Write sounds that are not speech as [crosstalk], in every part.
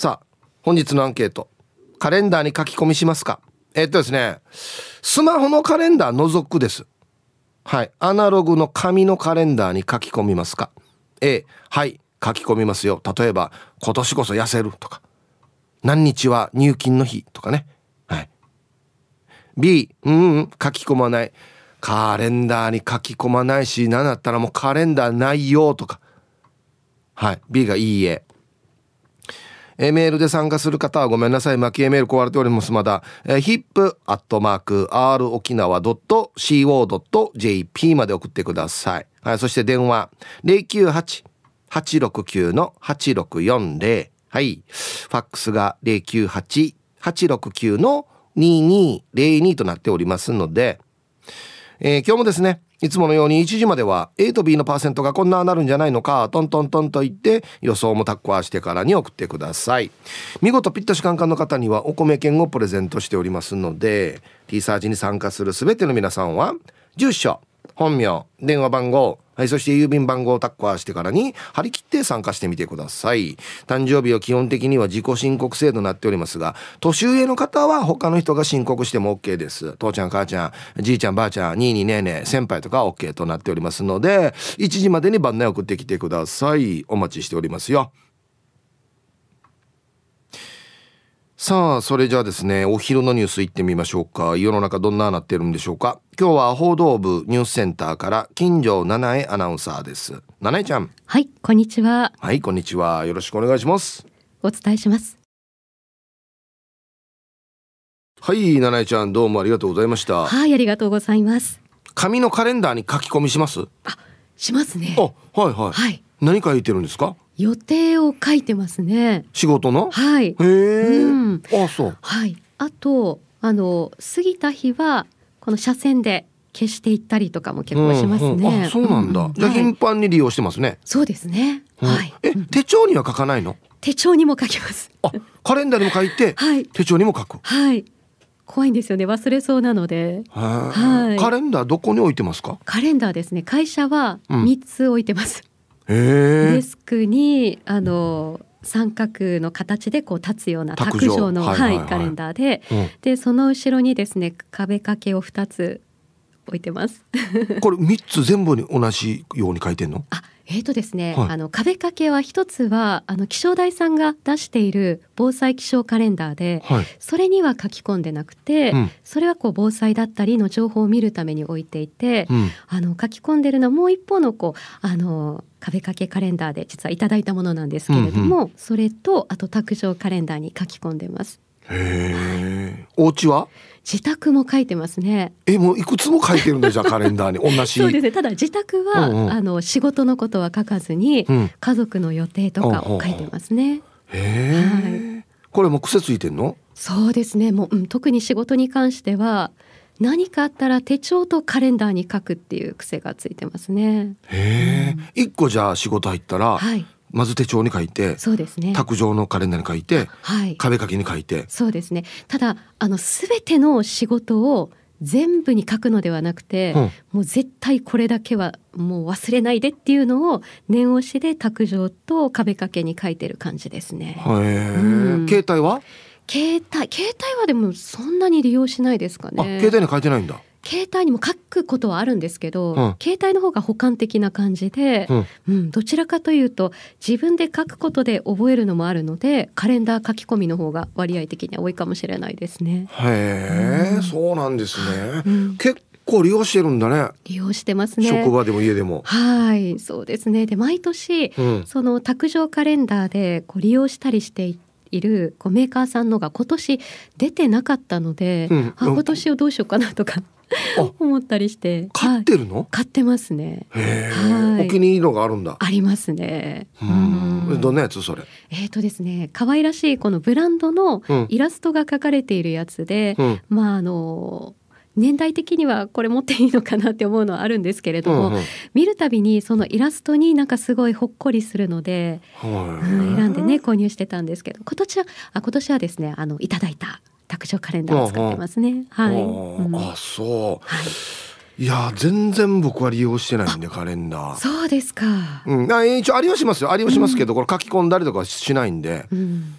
さあ本日のアンケート。カレンダーに書き込みしますか？えっとですね。スマホのカレンダー除くです。はい。アナログの紙のカレンダーに書き込みますか？A はい。書き込みますよ。例えば今年こそ痩せるとか。何日は入金の日とかね。はい。B うん、うん、書き込まない。カレンダーに書き込まないし何だったらもうカレンダーないよとか。はい。B がいいえ。えメールで参加する方はごめんなさい。巻きメール壊れております。まだ、えー、ヒップアットマーク r 沖縄 .co.jp まで送ってください。はい、そして電話098-869-8640。はい。ファックスが098-869の2202となっておりますので、えー、今日もですね、いつものように1時までは A と B のパーセントがこんななるんじゃないのか、トントントンと言って予想もタッコアしてからに送ってください。見事ピッタシカンカンの方にはお米券をプレゼントしておりますので、T サージに参加するすべての皆さんは、住所、本名、電話番号、はい、そして郵便番号をタッカーしてからに張り切って参加してみてください。誕生日は基本的には自己申告制度になっておりますが、年上の方は他の人が申告しても OK です。父ちゃん、母ちゃん、じいちゃん、ばあちゃん、にいにねえねえ、先輩とか OK となっておりますので、1時までに番内送ってきてください。お待ちしておりますよ。さあそれじゃあですねお昼のニュースいってみましょうか。世の中どんななってるんでしょうか。今日は報道部ニュースセンターから金城七重アナウンサーです。七重ちゃん。はいこんにちは。はいこんにちは。よろしくお願いします。お伝えします。はい七重ちゃんどうもありがとうございました。はいありがとうございます。紙のカレンダーに書き込みします？あしますね。あはいはい、はい、何書いてるんですか？予定を書いてますね。仕事の？はい。へえ、うん。あ、そう。はい。あとあの過ぎた日はこの車線で消していったりとかも結構しますね。うんうん、そうなんだ。うん、じゃあ頻繁に利用してますね。そうですね。はい。え、手帳には書かないの？手帳にも書きます。あ、カレンダーにも書いて、はい、手帳にも書く。はい。怖いんですよね忘れそうなので、はい、カレンダーどこに置いてますか？カレンダーですね会社は三つ置いてます、デスクにあの三角の形でこう立つような卓上。の、はい、カレンダーで、うん、でその後ろにですね壁掛けを二つ置いてます。これ三つ全部に同じように書いてんの？あえーとですね、はい、あの壁掛けは一つはあの気象台さんが出している防災気象カレンダーで、はい、それには書き込んでなくて、うん、それはこう防災だったりの情報を見るために置いていて、うん、あの書き込んでるのはもう一方のこうあの壁掛けカレンダーで実はいただいたものなんですけれども、うんうん、それとあと卓上カレンダーに書き込んでます。へえ。お家は？自宅も書いてますね。え、もういくつも書いてるんだじゃあカレンダーに同じ。そうですね。ただ自宅は、うんうん、あの仕事のことは書かずに、うん、家族の予定とかを書いてますね。へえ、はい。これも癖ついてんの？そうですね。もう、うん、特に仕事に関しては。何かあったら手帳とカレンダーに書くっていう癖がついてますね。へえ、一、うん、個じゃあ仕事入ったら、はい、まず手帳に書いてそうですね。卓上のカレンダーに書いて、はい、壁掛けに書いて。そうですね。ただあの全ての仕事を全部に書くのではなくて、うん、もう絶対これだけはもう忘れないでっていうのを念押しで卓上と壁掛けに書いてる感じですね。へうん、携帯は？携帯携帯はでもそんなに利用しないですかね。携帯に書いてないんだ。携帯にも書くことはあるんですけど、うん、携帯の方が補完的な感じで、うん、うん、どちらかというと自分で書くことで覚えるのもあるのでカレンダー書き込みの方が割合的には多いかもしれないですね。へえ、うん、そうなんですね。結構利用してるんだね。利用してますね。職場でも家でも。はい、そうですね。で毎年、その卓上カレンダーでこう利用したりしていて。いるこうメーカーさんのが今年出てなかったので、うん、あ今年をどうしようかなとか思ったりして。買ってるの、はい、買ってますね。はい、お気に入りのがあるんだ。ありますね。うん。どんなやつそれ？えっ、ー、とですね可愛らしいこのブランドのイラストが描かれているやつで、うん、まああの年代的にはこれ持っていいのかなって思うのはあるんですけれども、うんうん、見るたびにそのイラストになんかすごいほっこりするので、うん、選んでね購入してたんですけど今年はあ今年はですねあのいただいた卓上カレンダーを使ってますね。はい。うん、あ、そう。はい。いや全然僕は利用してないんでカレンダー。そうですか。うん。あ一応ありはしますよ。ありはしますけど、うん、これ書き込んだりとかしないんで、うん、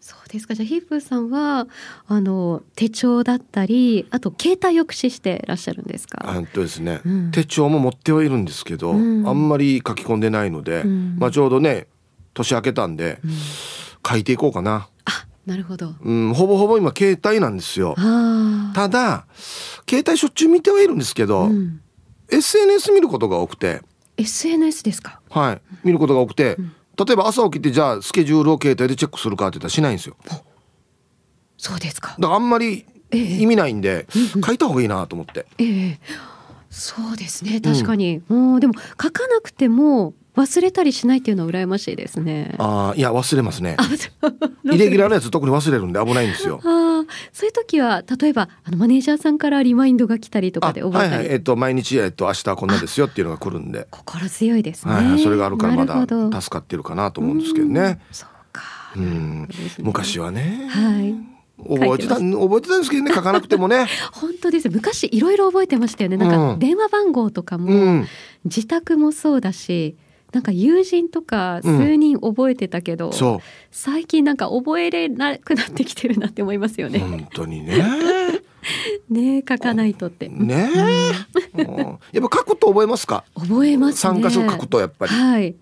そうですか。じゃあヒープさんはあの手帳だったりあと携帯を駆使してらっしゃるんですか？あとですね、うん、手帳も持ってはいるんですけど、うん、あんまり書き込んでないので、うん、まあちょうどね年明けたんで、書いていこうかな。あなるほど、うん、ほぼほぼ今携帯なんですよ。ただ携帯しょっちゅう見てはいるんですけど、SNS 見ることが多くて。SNS ですか？はい。見ることが多くて、例えば朝起きてじゃあスケジュールを携帯でチェックするかって言ったらしないんですよ。そうですか。だからあんまり意味ないんで、え書いた方がいいなと思って、ええ、そうですね。確かに、うん、でも書かなくても忘れたりしないっていうのは羨ましいですね。ああ、いや忘れますね。イレギュラーなやつ特に忘れるんで危ないんですよ。ああ、そういう時は例えばあのマネージャーさんからリマインドが来たりとかで覚えたり。はいはい、えっ、ー、と毎日えっ、ー、と明日こんなですよっていうのが来るんで。心強いですね。はい、それがあるからまだ助かってるかなと思うんですけどね。うそうか。うん、昔はね。はい。覚えてた覚えてたんですけどね書かなくてもね [laughs] 本当です昔いろいろ覚えてましたよねなんか電話番号とかも、うん、自宅もそうだしなんか友人とか数人覚えてたけど、うん、最近なんか覚えれなくなってきてるなって思いますよね。本当にね。[laughs] ね書かないとって。ねえ、うん、やっぱ書くと覚えますか？覚えます、ね。参加書くとやっぱり。はい。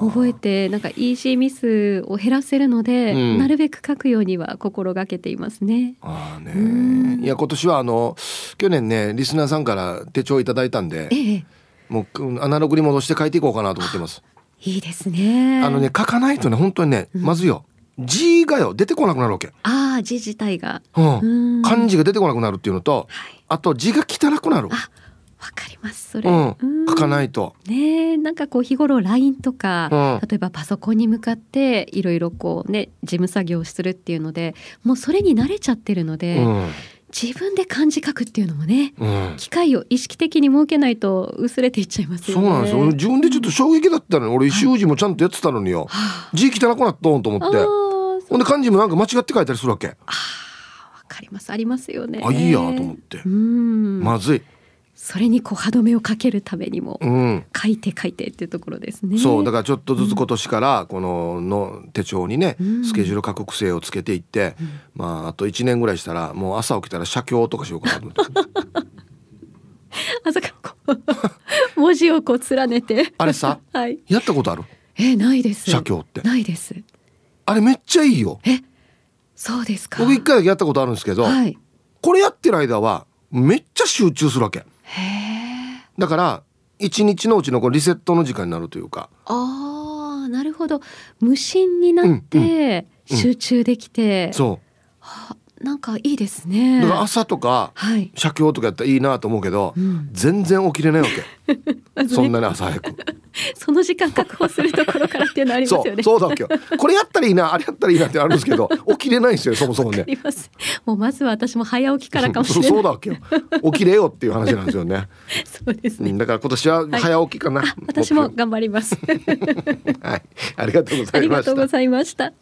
覚えてなんかイージーミスを減らせるので、うん、なるべく書くようには心がけていますね。ああね。いや今年はあの去年ねリスナーさんから手帳いただいたんで。ええもうアナログに戻して書いていこうかなと思ってます。[laughs] いいですね。あのね書かないとね本当にね、うん、まずよ。字がよ出てこなくなるわけ。ああ字自体が、うん、漢字が出てこなくなるっていうのと、はい、あと字が汚くなる。あわかりますそれ、うん、書かないと。ねなんかこう日頃 LINE とか、うん、例えばパソコンに向かっていろいろこうね事務作業をするっていうのでもうそれに慣れちゃってるので、うん、自分で漢字書くっていうのもね、うん、機会を意識的に設けないと薄れていっちゃいますよね。そうなんですよ。自分でちょっと衝撃だったのに、俺習字もちゃんとやってたのによ。はい、字汚くなったんと思って。ほんで漢字もなんか間違って書いたりするわけ。ああ、わかります。ありますよね。あ、いいやと思って。まずい。それにこう歯止めをかけるためにも書いて書いてっていうところですね。そうだからちょっとずつ今年からこのの手帳にね、スケジュール書く癖をつけていって、まああと1年ぐらいしたらもう朝起きたら写経とかしようかなと思って。[laughs] 朝からこう文字をこう連ねて。あれさ、[laughs] はい、やったことある？えないです。写経って。ないです。あれめっちゃいいよ。えそうですか。僕一回だけやったことあるんですけど、はい、これやってる間はめっちゃ集中するわけだから一日のうちのこリセットの時間になるというか。ああなるほど。無心になって集中できて、うんうん、そう。はなんかいいですね。だから朝とか、はい、写経とかやったらいいなと思うけど、うん、全然起きれないわけ。[laughs] そんなに朝早く。その時間確保するところからっていうのありますよね。そうだっけこれやったらいいなあれやったらいいなってあるんですけど起きれないんですよそもそもね。もうまずは私も早起きからかもしれない。そうだっけ起きれよっていう話なんですよね。[laughs] そうですね。だから今年は早起きかな、はい、私も頑張ります。[laughs] はい。ありがとうございました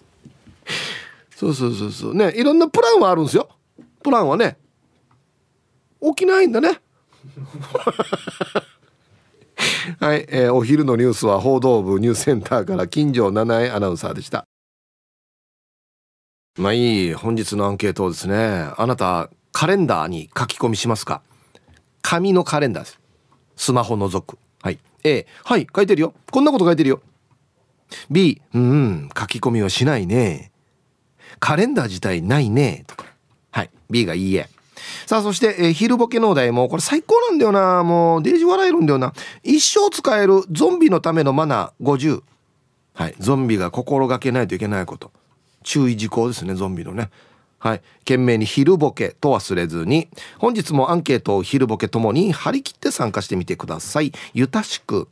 ありがとうそうそうそうそう。ねいろんなプランはあるんですよ。プランはね。起きないんだね。[laughs] はい、えー、お昼のニュースは報道部ニュースセンターから金城七重アナウンサーでした。まあいい本日のアンケートですね。あなたカレンダーに書き込みしますか？紙のカレンダーです。スマホ除くはい。A はい書いてるよ。こんなこと書いてるよ。B うん書き込みはしないね。カレンダー自体ないね。とかはい。B がいいえ。さあそして、えー、昼ボケのお題もこれ最高なんだよな。もうデージ笑えるんだよな。一生使えるゾンビのためのマナー50はい。ゾンビが心がけないといけないこと。注意事項ですねゾンビのね。はい。懸命に昼ボケと忘れずに、本日もアンケートを昼ボケともに張り切って参加してみてください。ゆたしく。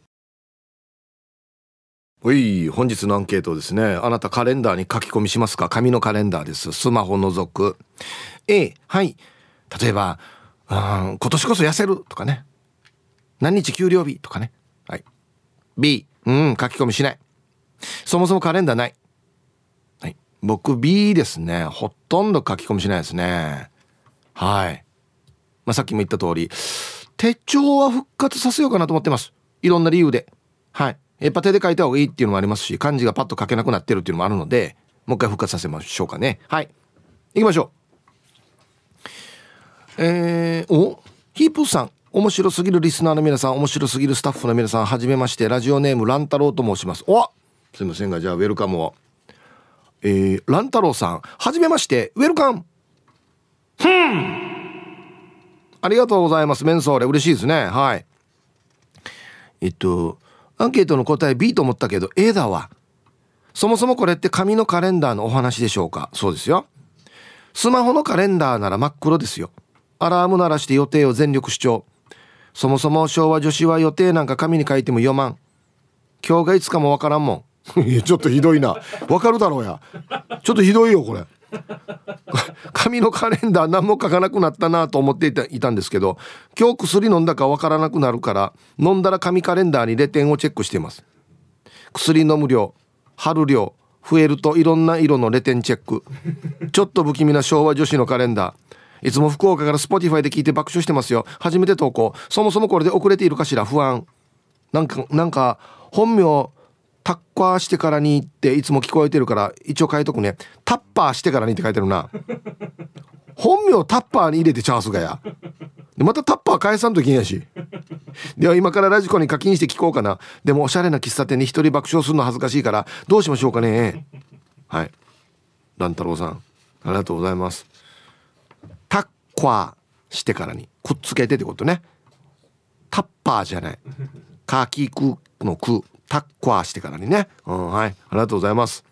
おい、本日のアンケートですね。あなたカレンダーに書き込みしますか？紙のカレンダーです。スマホ除く。A、はい。例えば、うん今年こそ痩せるとかね。何日給料日？とかね。はい。B、うん、書き込みしない。そもそもカレンダーない。はい。僕 B ですね。ほとんど書き込みしないですね。はい。まあ、さっきも言った通り、手帳は復活させようかなと思ってます。いろんな理由で。はい。やっぱ手で書いた方がいいっていうのもありますし漢字がパッと書けなくなってるっていうのもあるのでもう一回復活させましょうかね。はい。行きましょう。えー、おヒープさん面白すぎるリスナーの皆さん面白すぎるスタッフの皆さんはじめましてラジオネーム乱太郎と申します。おすいませんがじゃあウェルカムを。えー、乱太郎さんはじめましてウェルカム。ふん。ありがとうございます。メンソーレ。嬉しいですね。はい。えっとアンケートの答え B と思ったけど A だわ。そもそもこれって紙のカレンダーのお話でしょうか？そうですよ。スマホのカレンダーなら真っ黒ですよ。アラーム鳴らして予定を全力主張そもそも昭和女子は予定なんか紙に書いても読まん。今日がいつかもわからんもん。いやちょっとひどいな。わかるだろうや。ちょっとひどいよこれ。[laughs] 紙のカレンダー何も書かなくなったなと思っていたいたんですけど今日薬飲んだかわからなくなるから飲んだら紙カレンダーにレ点をチェックしています。薬飲む量貼る量増えるといろんな色のレ点チェック。ちょっと不気味な昭和女子のカレンダー。いつも福岡から Spotify で聞いて爆笑してますよ。初めて投稿。そもそもこれで遅れているかしら？不安。なんかなんか本名タッカーしてからにっていつも聞こえてるから一応書いとくね。タッパーしてからにって書いてるな。本名タッパーに入れてチャンスがや。でまたタッパー返さんといけんやし。では今からラジコに課金して聞こうかな。でもおしゃれな喫茶店に一人爆笑するの恥ずかしいからどうしましょうかね。はい。乱太郎さんありがとうございます。タッカーしてからに。くっつけてってことね。タッパーじゃない。カキクのク。タッカーしてからにね、うん、はい。ありがとうございます。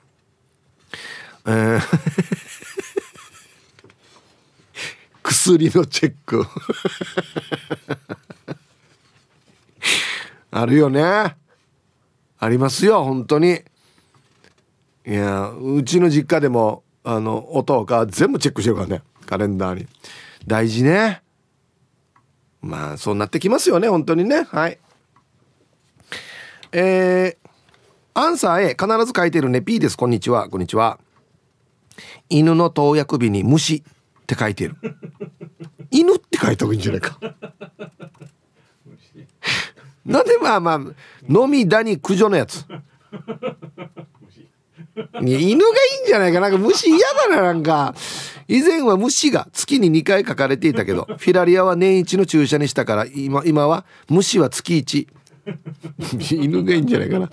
えー [laughs] 薬のチェック [laughs] あるよね。ありますよ本当に。いやうちの実家でもあの音が全部チェックしてるからね。カレンダーに。大事ね。まあそうなってきますよね本当にね。はい。えー、アンサー A 必ず書いてるね P です。こんにちは。こんにちは。犬の投薬日に虫って書いてる。[laughs] 犬って書いた方がいいんじゃないか。なんでまあまあ飲みだに駆除のやつ。犬がいいんじゃないか。なんか虫嫌だななんか。以前は虫が月に2回書かれていたけどフィラリアは年一の注射にしたから今今は虫は月1 [laughs] 犬がいいんじゃないかな。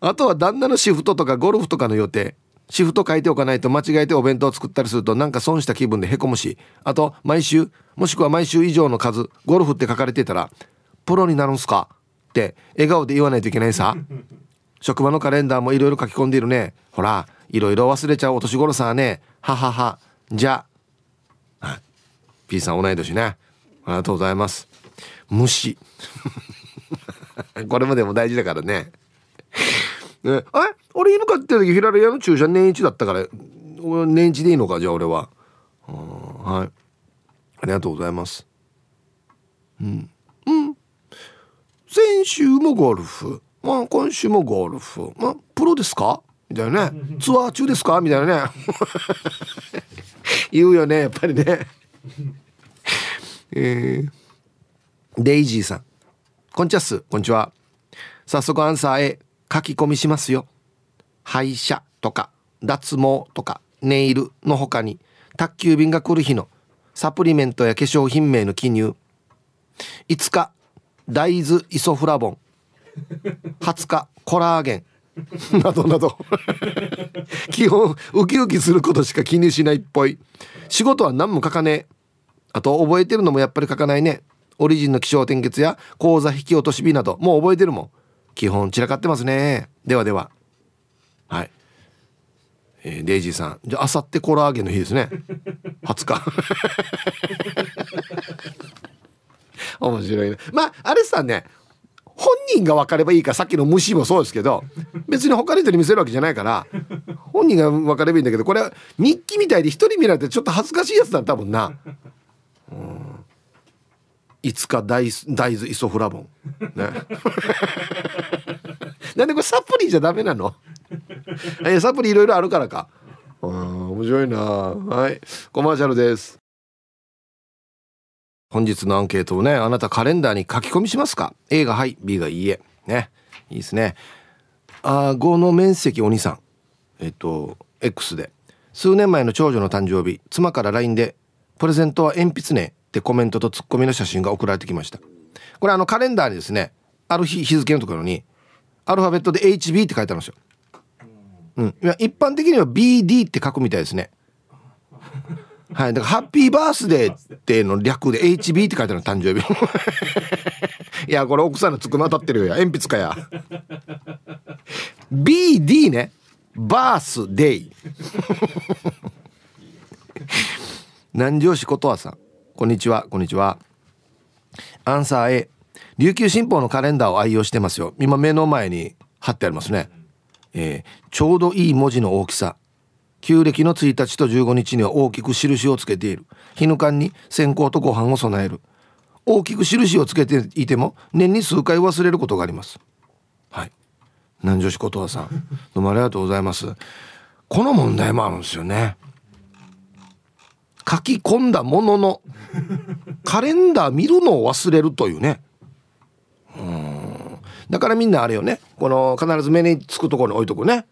あとは旦那のシフトとかゴルフとかの予定。シフト書いておかないと間違えてお弁当を作ったりするとなんか損した気分でへこむし。あと毎週もしくは毎週以上の数ゴルフって書かれてたらプロになるんすかって笑顔で言わないといけないさ。[laughs] 職場のカレンダーもいろいろ書き込んでいるね。ほらいろいろ忘れちゃうお年頃さね。ははは。じゃ。あ P さん同い年ね。ありがとうございます。虫 [laughs] これもでも大事だからね。ね。あれ？俺犬飼ってる時ヒラリアの注射年一だったから年一でいいのかじゃあ俺は。はい。ありがとうございます。うん。うん。先週もゴルフ。まあ今週もゴルフ。まあプロですか？みたいなね。ツアー中ですか？みたいなね。[laughs] 言うよねやっぱりね。えー、デイジーさん。こんちゃっす。こんにちは。早速アンサー A 書き込みしますよ。歯医者とか脱毛とかネイルの他に宅急便が来る日のサプリメントや化粧品名の記入。5日大豆イソフラボン。20日コラーゲン。などなど。基本ウキウキすることしか記入しないっぽい。仕事は何も書かねえ。あと覚えてるのもやっぱり書かないね。オリジンの気象転結や口座引き落とし日などもう覚えてるもん。基本散らかってますね。ではでは。はい、えー、デイジーさん。じゃああさってコラーゲンの日ですね。[laughs] 20日 [laughs] 面白いね。まああれさね。本人が分かればいいかさっきの虫もそうですけど別に他の人に見せるわけじゃないから本人が分かればいいんだけどこれは日記みたいで一人見られてちょっと恥ずかしいやつだ多分な。うん。いつか大大豆イソフラボン。ね。[laughs] なんでこれサプリじゃダメなの？[laughs] えサプリいろいろあるからか。あ面白いなはい。コマーシャルです。本日のアンケートをね、あなたカレンダーに書き込みしますか ?A がはい、B がいいえ。ね。いいですね。あ5の面積お兄さん。えっと、X で数年前の長女の誕生日妻から LINE で「プレゼントは鉛筆ね」ってコメントとツッコミの写真が送られてきましたこれあのカレンダーにですねある日日付のところにアルファベットで HB って書いてあるんですようん、一般的には BD って書くみたいですねはい。だから、ハッピーバースデーっての略で HB って書いてあるの、誕生日。[laughs] いや、これ奥さんのつくま当たってるよ。鉛筆かや。BD ね。バースデイ。南城市ことわさん。こんにちは、こんにちは。アンサー A。琉球新報のカレンダーを愛用してますよ。今目の前に貼ってありますね。えー、ちょうどいい文字の大きさ。旧暦の1日と15日には大きく印をつけている日ぬかんに線香とご飯を備える大きく印をつけていても年に数回忘れることがありますはい南女子ことわさんどうもありがとうございますこの問題もあるんですよね書き込んだもののカレンダー見るのを忘れるというね。うん。だからみんなあれよね。この必ず目につくところに置いとくね。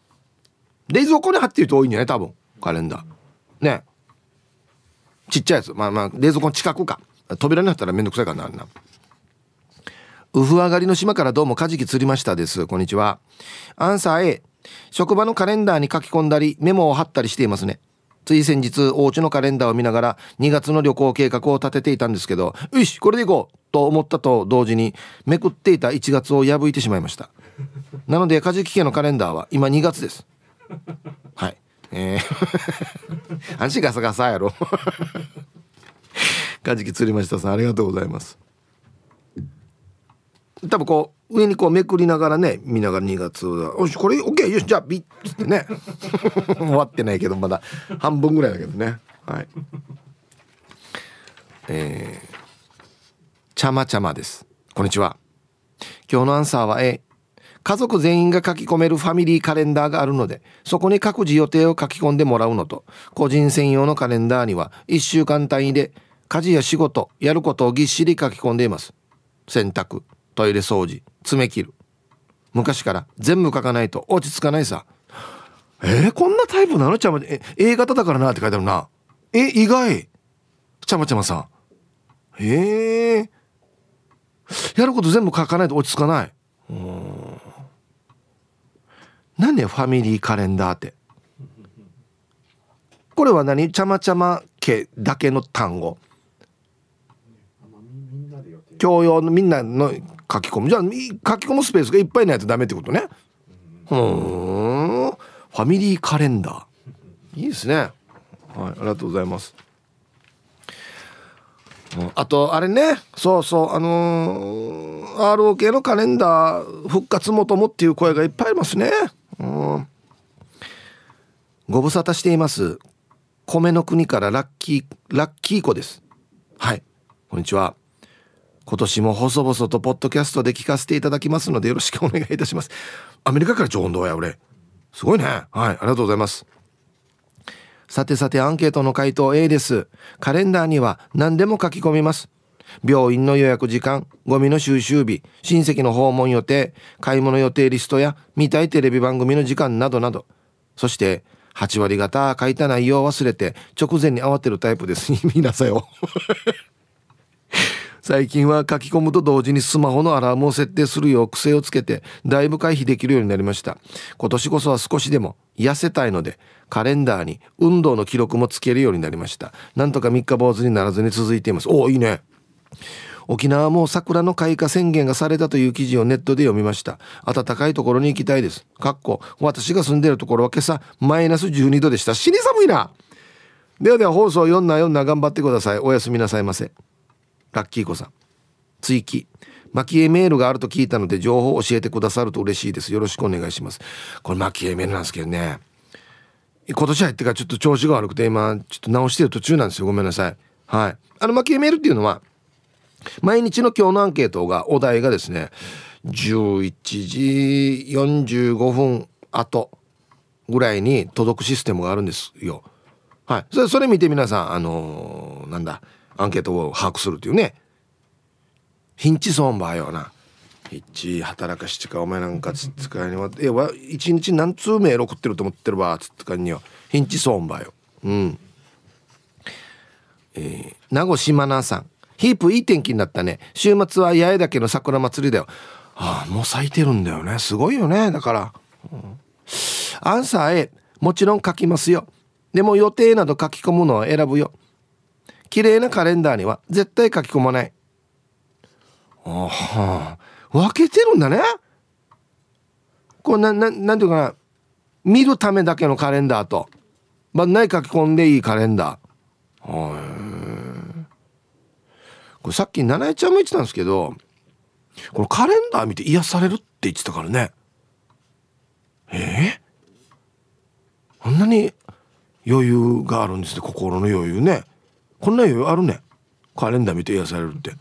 冷蔵庫に貼ってる人多いんじゃない多分。カレンダー。ね。ちっちゃいやつ。まあまあ冷蔵庫の近くか。扉に貼ったらめんどくさいからなあんな。ウフ上がりの島からどうもカジキ釣りましたです。こんにちは。アンサー A 職場のカレンダーに書き込んだりメモを貼ったりしていますね。つい先日お家のカレンダーを見ながら2月の旅行計画を立てていたんですけどよしこれで行こうと思ったと同時にめくっていた1月を破いてしまいました。なのでカジキ家のカレンダーは今2月です。はい。えー。[laughs] 安心ガサガサやろ。[laughs] カジキ釣りましたさんありがとうございます。多分こう上にこうめくりながらね見ながら2月よしこれ OK よしじゃあビッつってね。[laughs] 終わってないけどまだ半分ぐらいだけどね。はい。えー、ちゃまちゃまです。こんにちは。今日のアンサーは A 家族全員が書き込めるファミリーカレンダーがあるので、そこに各自予定を書き込んでもらうのと、個人専用のカレンダーには1週間単位で家事や仕事、やることをぎっしり書き込んでいます。洗濯、トイレ掃除、爪切る。昔から全部書かないと落ち着かないさ。えー、こんなタイプなの？ちゃま、え、A 型だからなって書いてあるな。え、意外。ちゃまちゃまさん。ええー、やること全部書かないと落ち着かない。うん何ファミリーカレンダーって？これは何？ちゃまちゃま家だけの単語教養のみんなの書き込む。じゃあ書き込むスペースがいっぱいないとダメってことね。うん。ファミリーカレンダー。いいですね。はいありがとうございます。あとあれね。そうそうあのー、ROK のカレンダー復活求むっていう声がいっぱいありますね。うん。ご無沙汰しています。米の国からラッキーラッキー子です。はい。こんにちは。今年も細々とポッドキャストで聞かせていただきますのでよろしくお願いいたします。アメリカから常温堂や俺。すごいね。はいありがとうございます。さてさてアンケートの回答 A です。カレンダーには何でも書き込みます。病院の予約時間ゴミの収集日親戚の訪問予定買い物予定リストや見たいテレビ番組の時間などなど。そして8割方書いた内容を忘れて直前に慌てるタイプです。[laughs] 見なさいよ。最近は書き込むと同時にスマホのアラームを設定するよう癖をつけてだいぶ回避できるようになりました。今年こそは少しでも痩せたいのでカレンダーに運動の記録もつけるようになりました。なんとか三日坊主にならずに続いています。おおいいね。沖縄も桜の開花宣言がされたという記事をネットで読みました。暖かいところに行きたいです。かっこ私が住んでるところは今朝マイナス12度でした。死に寒いな。ではでは放送4な4な頑張ってください。おやすみなさいませ。ラッキー子さん。追記。蒔絵メールがあると聞いたので情報を教えてくださると嬉しいです。よろしくお願いします。これ蒔絵メールなんですけどね。今年入ってからちょっと調子が悪くて今ちょっと直してる途中なんですよ。ごめんなさい。はい。あの蒔絵メールっていうのは毎日の今日のアンケートがお題がですね11時45分後ぐらいに届くシステムがあるんですよ。はい。それそれ見て皆さんあのー、なんだアンケートを把握するというね。ヒンチソンバーよな。一働かしてかお前なんかつってかには。えわ一日何通メール送ってると思ってるわつってかによヒンチソーンばよ。うん。えー、名護島名さん。ヒープいい天気になったね。週末は八重岳の桜祭りだよ。ああもう咲いてるんだよね。すごいよねだから、うん、アンサー A もちろん書きますよ。でも予定など書き込むのは選ぶよ。綺麗なカレンダーには絶対書き込まない。ああ。分けてるんだね。これなななんていうかな。見るためだけのカレンダーと、まあ、ない書き込んでいいカレンダー。はい。これさっき七重ちゃんも言ってたんですけどこのカレンダー見て癒されるって言ってたからね。えー、こんなに余裕があるんですね。心の余裕ね。こんな余裕あるね。カレンダー見て癒されるって。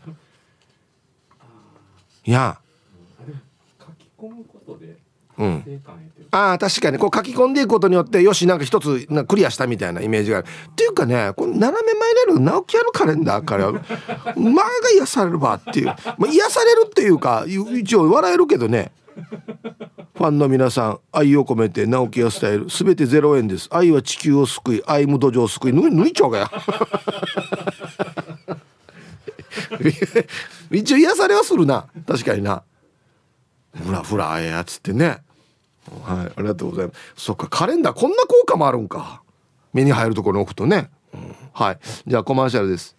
いや。書き込むことでうん、ああ確かに。こう書き込んでいくことによってよしなんか一つクリアしたみたいなイメージがある。っていうかねこの斜め前にある直木屋のカレンダーから [laughs] まあが癒されるばっていう、まあ、癒されるっていうか一応笑えるけどねファンの皆さん愛を込めて直木屋スタイルすべて0円です。愛は地球を救い愛無土壌を救い抜いちゃうかや。[laughs] 一応癒されはするな。確かにな。ふらふらあえやつってね。はいありがとうございます。そっかカレンダーこんな効果もあるんか。目に入るところに置くとね、うん、はい。じゃあコマーシャルです。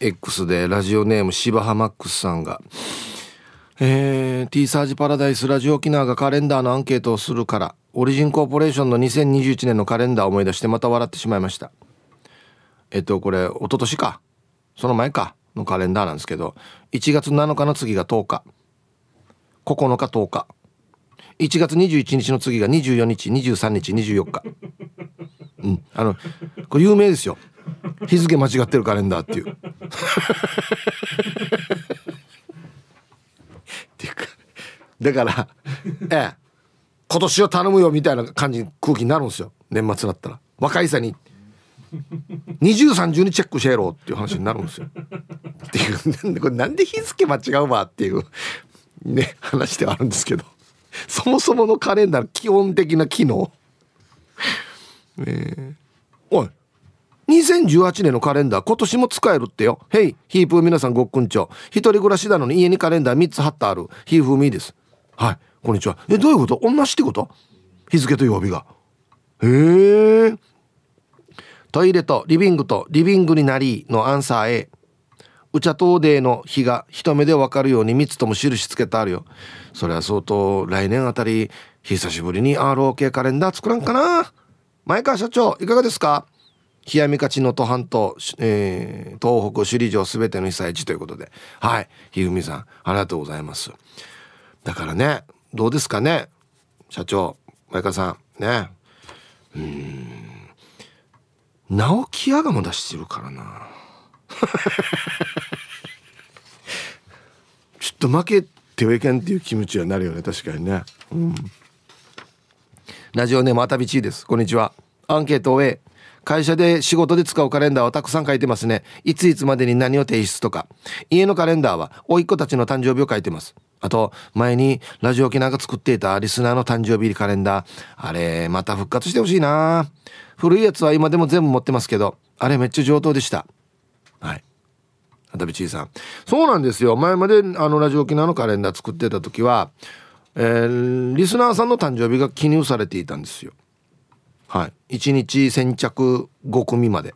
X でラジオネーム芝浜マックスさんがえー、T サージパラダイスラジオ沖縄がカレンダーのアンケートをするからオリジンコーポレーションの2021年のカレンダーを思い出してまた笑ってしまいました。えっとこれ一昨年か？その前か？のカレンダーなんですけど1月7日の次が10日。9日10日。1月21日の次が24日。23日24日。うん。あのこれ有名ですよ。日付間違ってるカレンダーっていう。っていうか。だから [laughs] ええ。今年は頼むよみたいな感じ空気になるんですよ。年末になったら。若いさに。2030にチェックしてやろうっていう話になるんですよ。っていう。なんでこれなんで日付間違うわっていう。ね話ではあるんですけど。そもそものカレンダーの基本的な機能。え、おい。2018年のカレンダー今年も使えるってよ。ヘイヒープー皆さんごっくんちょ。一人暮らしなのに家にカレンダー3つ貼ってある。ヒーフーミーです。はい。こんにちは。え、どういうこと？同じってこと？日付と曜日が。へえ。トイレとリビングとリビングになりのアンサー A うちゃ東デーの日が一目でわかるように3つとも印つけてあるよそれは相当来年あたり久しぶりに ROK カレンダー作らんかな前川社長いかがですか？冷やみかちの都半島、えー、東北首里城すべての被災地ということで。はい。ひふみさんありがとうございます。だからねどうですかね？社長前川さんね。うん。直木屋がも出してるからな。[laughs] ちょっと負けてはいけんっていう気持ちはなるよね確かにね。うん。ラジオネームあたびちです。こんにちは。アンケートを終え会社で仕事で使うカレンダーをたくさん書いてますね。いついつまでに何を提出とか。家のカレンダーは甥っ子たちの誕生日を書いてます。あと前にラジオ沖縄が作っていたリスナーの誕生日カレンダー。あれまた復活してほしいな。古いやつは今でも全部持ってますけど。あれめっちゃ上等でした。はい。あたびちいさん。そうなんですよ。前まであのラジオ沖縄のカレンダー作ってた時は、えー、リスナーさんの誕生日が記入されていたんですよ。はい。1日先着5組まで。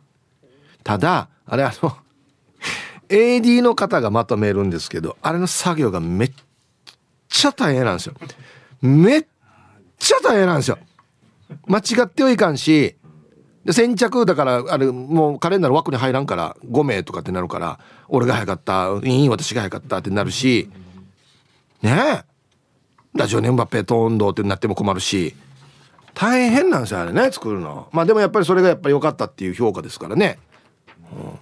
ただあれあの AD の方がまとめるんですけどあれの作業がめっちゃ大変なんですよ。めっちゃ大変なんですよ。間違ってはいかんしで先着だからあれもうカレンダーの枠に入らんから5名とかってなるから俺が早かったいい私が早かったってなるしねえ。ラジオネームバッペトンドってなっても困るし大変なんですよあれね作るのまあでもやっぱりそれがやっぱ良かったっていう評価ですからね、うん、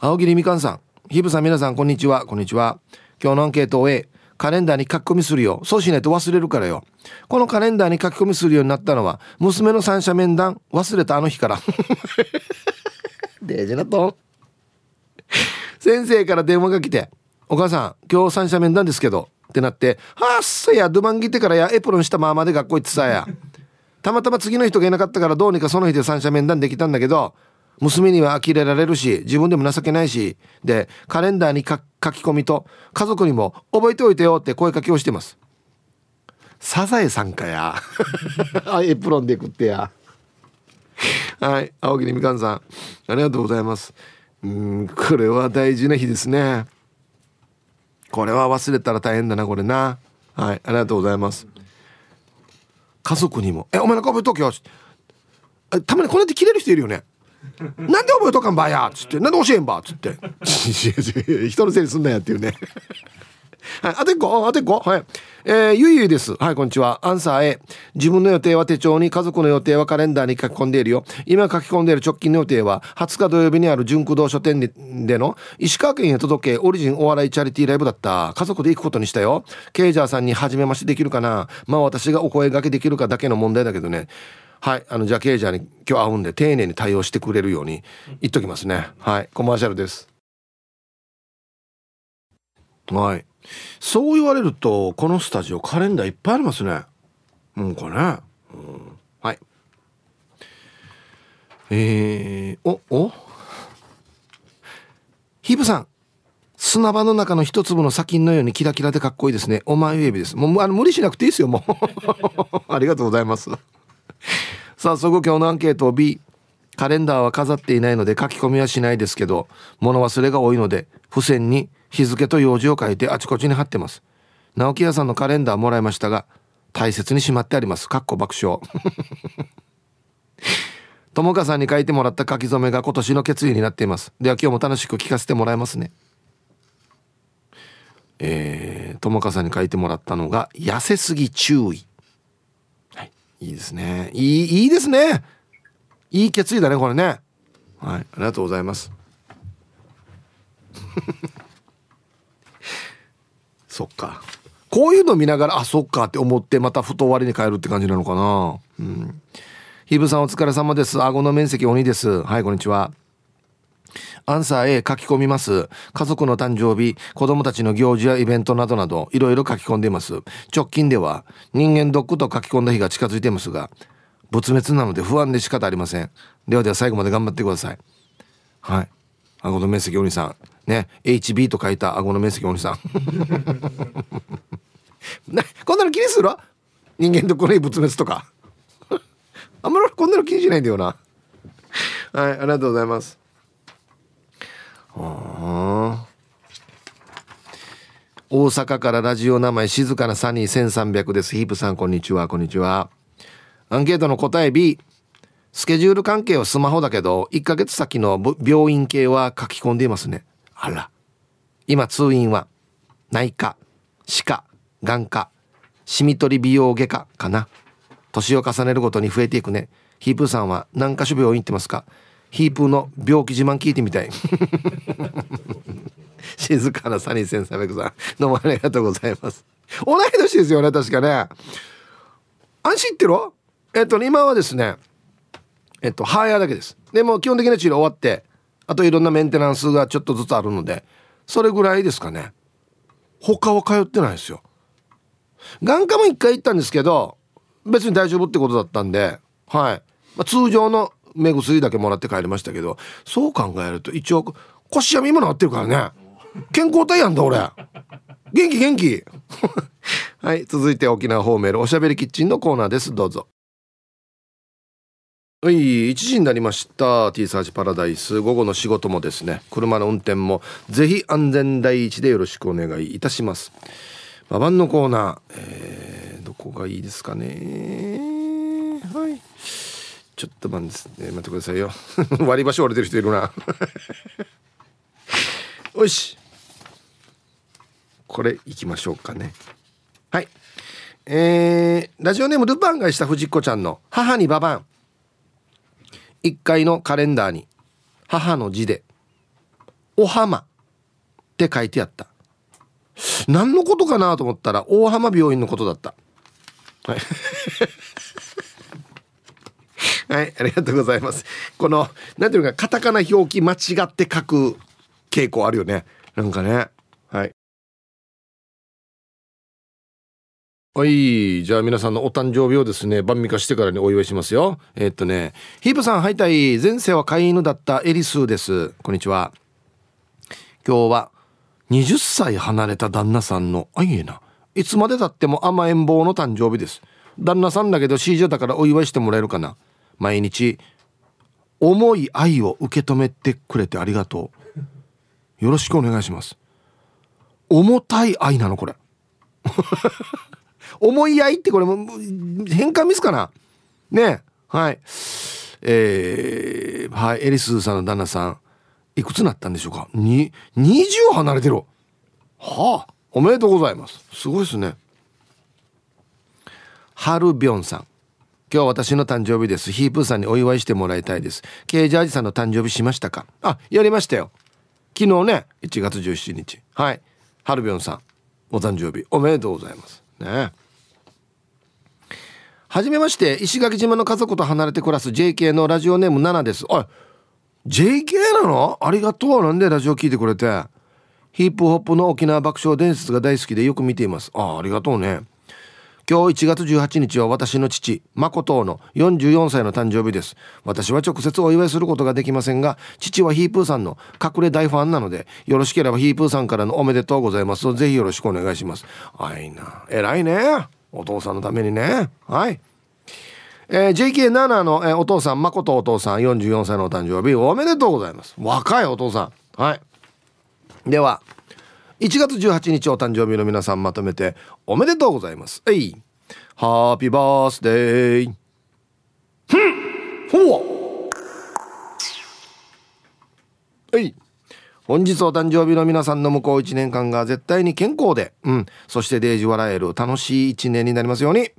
青桐みかんさんひぶさん皆さんこんにちはこんにちは今日のアンケートを A カレンダーに書き込みするよ。そうしないと忘れるからよ。このカレンダーに書き込みするようになったのは、娘の三者面談忘れたあの日から。デージなと。先生から電話が来て「お母さん今日三者面談ですけど」ってなって「はっさやドゥマンギてからやエプロンしたままで学校行ってさや」たまたま次の人がいなかったからどうにかその日で三者面談できたんだけど娘には呆れられるし自分でも情けないしでカレンダーに書き込みと家族にも「覚えておいてよ」って声かけをしてます。サザエさんかや。[laughs] エプロンで食ってや。はい青木みかんさん。ありがとうございます。うんこれは大事な日ですね。これは忘れたら大変だなこれな。はいありがとうございます。家族にも「えお前の覚えときよ」たまにこうやって切れる人いるよね。なんで覚えとかんばやっつって。なんで教えんばっつって。人のせいにすんなやっていうね。はい、あと1個、あと1個。はい。えー、ゆいゆいです。はい、こんにちは。アンサー A。自分の予定は手帳に、家族の予定はカレンダーに書き込んでいるよ。今書き込んでいる直近の予定は、20日土曜日にある純駆動書店での、石川県へ届け、オリジンお笑いチャリティーライブだった。家族で行くことにしたよ。ケイジャーさんに初めましてできるかな。まあ私がお声掛けできるかだけの問題だけどね。はい。あの、じゃあケイジャーに今日会うんで、丁寧に対応してくれるように言っときますね。はい。コマーシャルです。はい。そう言われるとこのスタジオカレンダーいっぱいありますね。うんこれね、うん、はい。えー、おお。ヒブさん。砂場の中の一粒の砂金のようにキラキラでかっこいいですね。お前指です。もうあの無理しなくていいですよもう。[laughs] ありがとうございます。早速今日のアンケートを。B カレンダーは飾っていないので書き込みはしないですけど物忘れが多いので付箋に日付と用事を書いてあちこちに貼ってます。直木屋さんのカレンダーもらいましたが大切にしまってあります。かっこ爆笑。[laughs] 友果さんに書いてもらった書き初めが今年の決意になっています。では今日も楽しく聞かせてもらいますね。えー、友果さんに書いてもらったのが痩せすぎ注意。はい。いいですね。いいいいですね。いい決意だねこれね。はい。ありがとうございます。そっかこういうの見ながらあそっかって思ってまたふと終わりに帰るって感じなのかなうんヒブさんお疲れ様です顎の面積鬼ですはいこんにちはアンサー A 書き込みます。家族の誕生日、子供たちの行事やイベントなどなど、いろいろ書き込んでいます。直近では、人間ドックと書き込んだ日が近づいていますが、仏滅なので不安で仕方ありません。ではでは最後まで頑張ってください。はい。顎の面積鬼さん。ね。HB と書いた顎の面積おじさん。な [laughs] こんなの気にする人間とこの仏滅とか。[laughs] あんまりこんなの気にしないんだよな。はいありがとうございます。大阪からラジオ名前静かなサニー1300です。ヒープさんこんにちはこんにちは。アンケートの答え B スケジュール関係はスマホだけど1ヶ月先の病院系は書き込んでいますねあら。今通院は内科、歯科、眼科、シミ取り美容外科かな。年を重ねるごとに増えていくね。ヒープーさんは何か所病院行ってますか？ヒープーの病気自慢聞いてみたい。[laughs] 静かなサニーセンサーベクさん。どうもありがとうございます。同い年ですよね、確かね。安心ってるえっと、ね今はですね、えっと、ハーヤーだけです。でも基本的な治療終わって、あといろんなメンテナンスがちょっとずつあるのでそれぐらいですかね。他は通ってないですよ。眼科も一回行ったんですけど別に大丈夫ってことだったんではい、まあ、通常の目薬だけもらって帰りましたけどそう考えると一応腰やみもなってるからね。健康体やんだ俺。元気元気。[laughs] はい。続いて沖縄方面のおしゃべりキッチンのコーナーです。どうぞ。はい、1時になりました。T サージパラダイス。午後の仕事もですね。車の運転も。ぜひ安全第一でよろしくお願いいたします。ババンのコーナー、えー、どこがいいですかね。はい。ちょっと待ってくださいよ。[laughs] 割り場所折れてる人いるな。[laughs] よし。これいきましょうかね。はい。えー、ラジオネームルパンがした藤子ちゃんの母にババン。1階のカレンダーに母の字で「お浜」って書いてあった。何のことかなと思ったら大浜病院のことだった。はい、[laughs] はい、ありがとうございます。この何ていうかカタカナ表記間違って書く傾向あるよね。なんかね。はい。じゃあ皆さんのお誕生日をですね晩味化してからにお祝いしますよ。えー、っとねヒープさんはいたい前世は飼い犬だったエリスーです。こんにちは。今日は20歳離れた旦那さんのあいえないつまでたっても甘えん坊の誕生日です。旦那さんだけど C 女だからお祝いしてもらえるかな。毎日重い愛を受け止めてくれてありがとう。よろしくお願いします。重たい愛なのこれ。重い愛ってこれも変換ミスかな？ね。はい。えー、はい。エリスさんの旦那さんいくつなったんでしょうか？に20離れてる。はあ。おめでとうございます。すごいですね。ハルビョンさん。今日私の誕生日です。ヒープーさんにお祝いしてもらいたいです。ケージャージさんの誕生日しましたか？あやりましたよ。昨日ね。1月17日。はい。ハルビョンさん。お誕生日。おめでとうございます。ね。はじめまして石垣島の家族と離れて暮らす JK のラジオネーム7です。おい JK なの？ありがとうなんでラジオ聞いてくれて。ヒップホップの沖縄爆笑伝説が大好きでよく見ています。あありがとうね。今日1月18日は私の父誠の44歳の誕生日です私は直接お祝いすることができませんが父はヒープーさんの隠れ大ファンなのでよろしければヒープーさんからのおめでとうございますとぜひよろしくお願いしますあいな偉いねお父さんのためにねはい。えー、JK7 の、えー、お父さん、誠お父さん、44歳のお誕生日、おめでとうございます。若いお父さん。はい。では、1月18日お誕生日の皆さんまとめて、おめでとうございます。えい。ハッピーバースデー。ふんほ。えい。本日お誕生日の皆さんの向こう1年間が絶対に健康で、うん、そしてデージ笑える楽しい1年になりますように。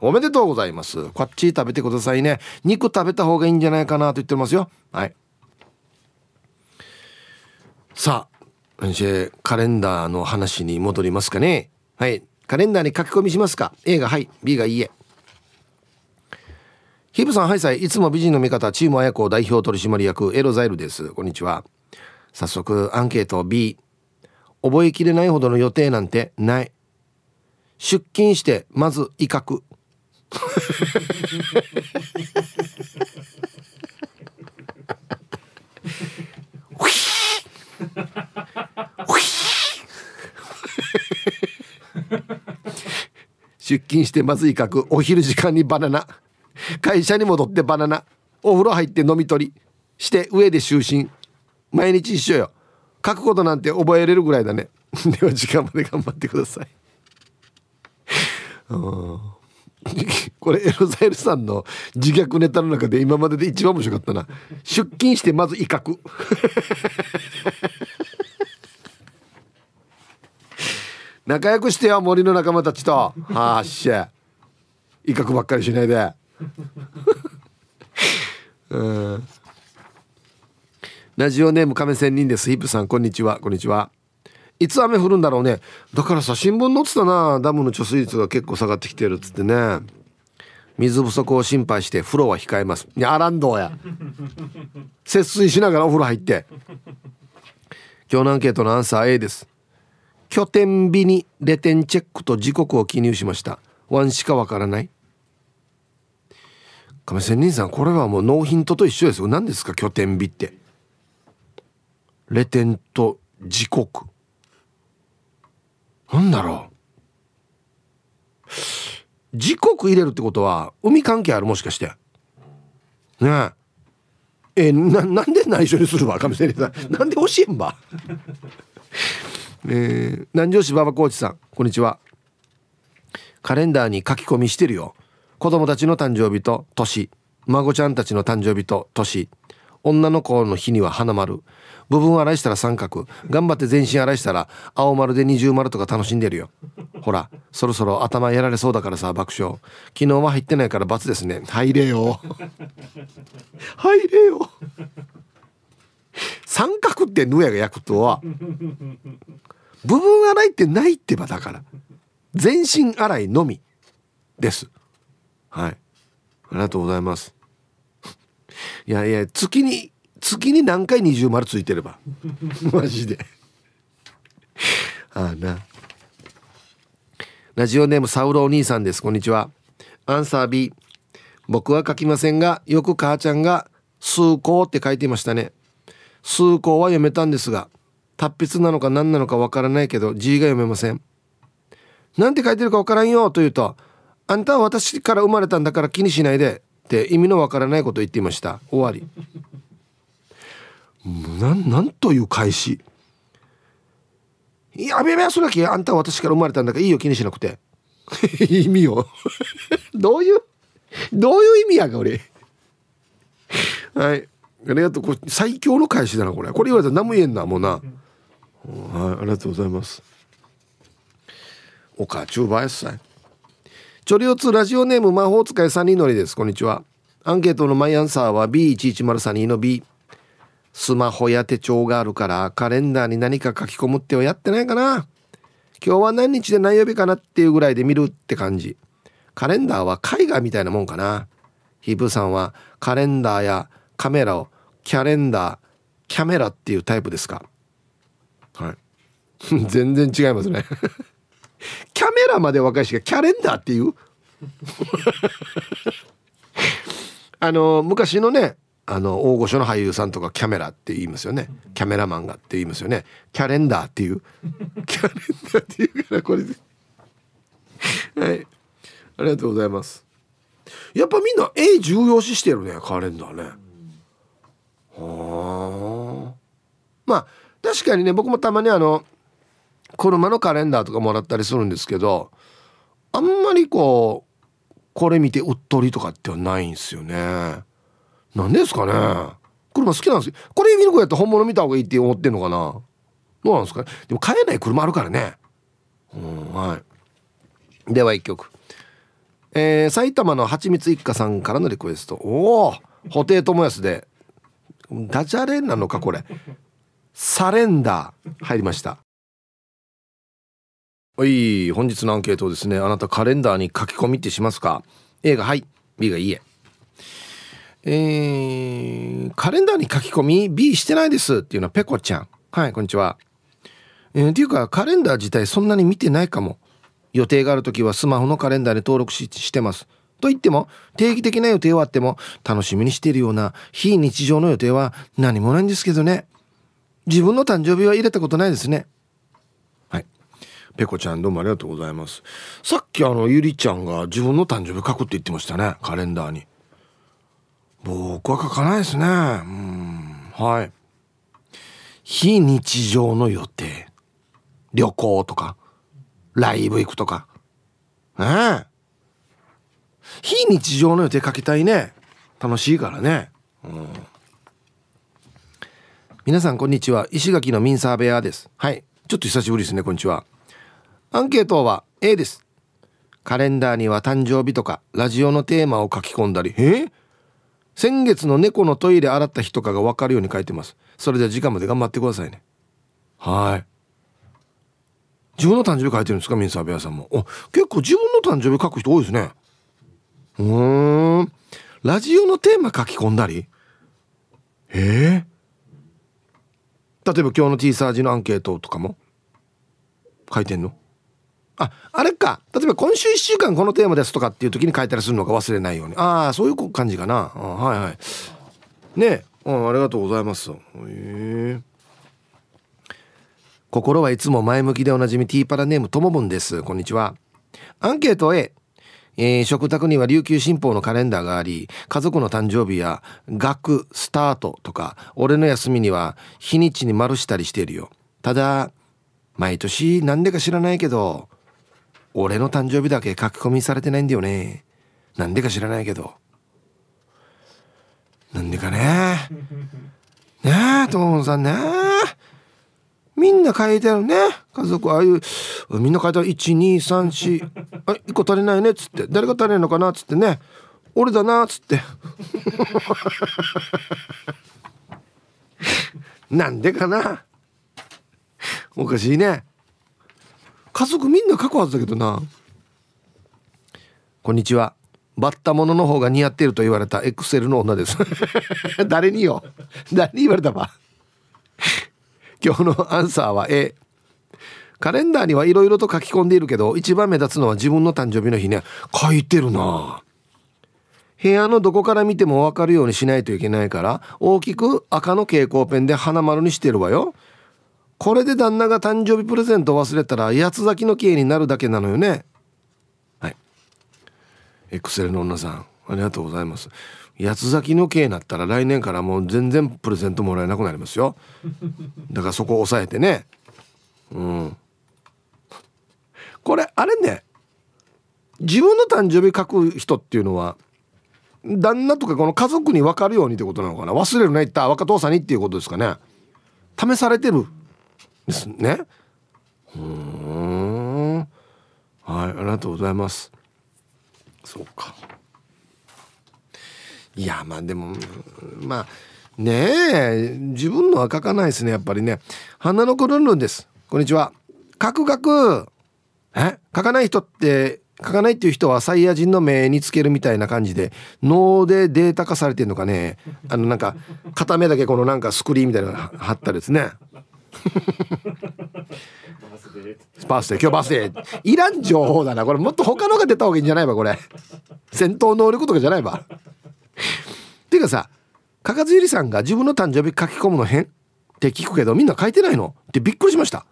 おめでとうございます。こっち食べてくださいね。肉食べた方がいいんじゃないかなと言ってますよ。はい。さあ、カレンダーの話に戻りますかね。はい。カレンダーに書き込みしますか ?A がはい、B がいいえ。ヒブさん、はいさい。いつも美人の味方、チーム綾子代表取締役、エロザイルです。こんにちは。早速、アンケート B。覚えきれないほどの予定なんてない。出勤して、まず威嚇。[laughs] 出勤してまずいかくお昼時間にバナナ。会社に戻ってバナナ。お風呂入って飲み取りして上で就寝。毎日一緒よ。書くことなんて覚えれるぐらいだね。[laughs] では時間まで頑張ってください。[laughs] これエロザイルさんの自虐ネタの中で今までで一番面白かったな。出勤してまず威嚇仲良くしてよ森の仲間たちと。[laughs] はあっしゃ。威嚇ばっかりしないで。[laughs] うん。ラジオネーム亀仙人です。ヒップさんこんにちは。こんにちは。いつ雨降るんだろうね。だからさ新聞載ってたな。ダムの貯水率が結構下がってきてるっつってね。水不足を心配して風呂は控えます。いやアランドーや。節水しながらお風呂入って。今日のアンケートのアンサー A です拠点日にレテンチェックと時刻を記入しました。ワンしかわからない。亀仙人さんこれはもうノーヒントと一緒ですよ。何ですか拠点日って。レテンと時刻。なんだろう。時刻入れるってことは海関係あるもしかして。ね。ええななんで内緒にするわ亀仙人さん。なんで教えんば。えー、南城市馬場コーチさんこんにちは。カレンダーに書き込みしてるよ。子供たちの誕生日と年。孫ちゃんたちの誕生日と年。女の子の日には花丸。部分洗いしたら三角。頑張って全身洗いしたら青丸で二重丸とか楽しんでるよ。ほらそろそろ頭やられそうだからさ爆笑。昨日は入ってないから罰ですね。入れよ。入れよ。三角ってぬやが焼くとは。部分洗いってないってばだから。全身洗いのみです。はい。ありがとうございます。いやいや月に月に何回二重丸ついてれば。[laughs] マジで。ああな。ラジオネームサウロお兄さんです。こんにちは。アンサー B 僕は書きませんがよく母ちゃんが「数校」って書いていましたね。数校は読めたんですが達筆なのか何なのかわからないけど字が読めません。なんて書いてるかわからんよと言うとあんたは私から生まれたんだから気にしないでって意味のわからないことを言っていました。終わり。なんなんという返し。いやべべそれだけ。あんたは私から生まれたんだからいいよ気にしなくて。[laughs] 意味を。[laughs] どういうどういう意味やか俺。はい。ありがとう。これ最強の返しだなこれ。これ言われたら何も言えんなもうな、はいありがとうございます。おかちゅうばやすさいチョリオツラジオネーム魔法使いサニーノリです。こんにちは。アンケートのマイアンサーは B1103 の B スマホや手帳があるからカレンダーに何か書き込むってはやってないかな。今日は何日で何曜日かなっていうぐらいで見るって感じ。カレンダーは絵画みたいなもんかな。ヒープさんはカレンダーやカメラをキャレンダーキャメラっていうタイプですか。はい。[laughs] 全然違いますね。キャメラまで若いしがキャレンダーっていう？[laughs] あの昔のねあの大御所の俳優さんとかキャメラって言いますよね。キャメラマンがって言いますよね。キャレンダーっていう。[laughs] キャレンダーっていうからこれで。はい。ありがとうございます。やっぱみんな絵重要視してるねカレンダーね。はあ。まあ確かにね僕もたまにあの車のカレンダーとかもらったりするんですけどあんまりこうこれ見てうっとりとかってはないんですよね。なんですかね。車好きなんですよ。これ見る子やったら本物見た方がいいって思ってんのかな。どうなんですかね。でも買えない車あるからね。うんはい。では一曲。えー、埼玉のはちみつ一家さんからのリクエスト。おお布袋寅泰でダジャレなのかこれ。サレンダー入りました。はい本日のアンケートですねあなたカレンダーに書き込みってしますか？A がはい B がいいえ。えー、カレンダーに書き込み B してないです。っていうのはペコちゃん。はいこんにちは。えー、っていうかカレンダー自体そんなに見てないかも。予定がある時はスマホのカレンダーに登録ししてます。と言っても定期的な予定はあっても楽しみにしているような非日常の予定は何もないんですけどね。自分の誕生日は入れたことないですね。はい。ペコちゃんどうもありがとうございます。さっきあのゆりちゃんが自分の誕生日書くって言ってましたね。カレンダーに。僕は書かないですね。うん。はい。非日常の予定。旅行とか。ライブ行くとか。ねえ。非日常の予定書きたいね。楽しいからね。うん。皆さんこんにちは。石垣のミンサーベアです。はい。ちょっと久しぶりですねこんにちは。アンケートは A です。カレンダーには誕生日とかラジオのテーマを書き込んだり。え？先月の猫のトイレ洗った日とかが分かるように書いてます。それでは時間まで頑張ってくださいね。はい。自分の誕生日書いてるんですか？ミンサーベアさんも。お結構自分の誕生日書く人多いですね。うん。ラジオのテーマ書き込んだり？え？ー例えば今日の T サージのアンケートとかも？書いてんの？ああれか。例えば今週1週間このテーマですとかっていう時に書いたりするのか忘れないように。ああそういう感じかな。あはいはい。ねえ。あありがとうございます。へえ。心はいつも前向きでおなじみティーパラネームともぶんです。こんにちは。アンケート A えー、食卓には琉球新報のカレンダーがあり家族の誕生日や学スタートとか俺の休みには日にちに丸したりしているよ。ただ毎年なんでか知らないけど俺の誕生日だけ書き込みされてないんだよね。なんでか知らないけど。なんでかね。ねえともさんねみんな書いてあるね。家族ああいうみんな書いてある1234あ1個足りないねっつって。誰が足りないのかなっつってね。俺だなっつって。[laughs] なんでかな。おかしいね。家族みんな書くはずだけどな。こんにちは。バッタものの方が似合っていると言われたエクセルの女です。[laughs] 誰によ。誰に言われたば。今日のアンサーは A カレンダーにはいろいろと書き込んでいるけど一番目立つのは自分の誕生日の日ね。書いてるな。部屋のどこから見ても分かるようにしないといけないから大きく赤の蛍光ペンで花丸にしてるわよ。これで旦那が誕生日プレゼント忘れたら八つ咲きの刑になるだけなのよね。はい。エクセルの女さんありがとうございます。八つ咲きの刑になったら来年からもう全然プレゼントもらえなくなりますよ。だからそこを抑えてね。うん。これあれね。自分の誕生日書く人っていうのは旦那とかこの家族に分かるようにってことなのかな。忘れるな言った。若父さんにっていうことですかね。試されてる。ですね。うん。はいありがとうございます。そうか。いやまあでもまあねえ自分のは書かないですねやっぱりね。花の子ルンルンです。こんにちは。書く書くえ？書かない人って書かないっていう人はサイヤ人の目につけるみたいな感じで脳でデータ化されてるのかね。あのなんか片目だけこのなんかスクリーンみたいなの貼ったですね。バースデー。今日バースデー。いらん情報だな。これもっと他のが出た方がいいんじゃないばこれ。戦闘能力とかじゃないば。っ [laughs] ていうかさかかずゆりさんが自分の誕生日書き込むの変って聞くけどみんな書いてないのってびっくりしました。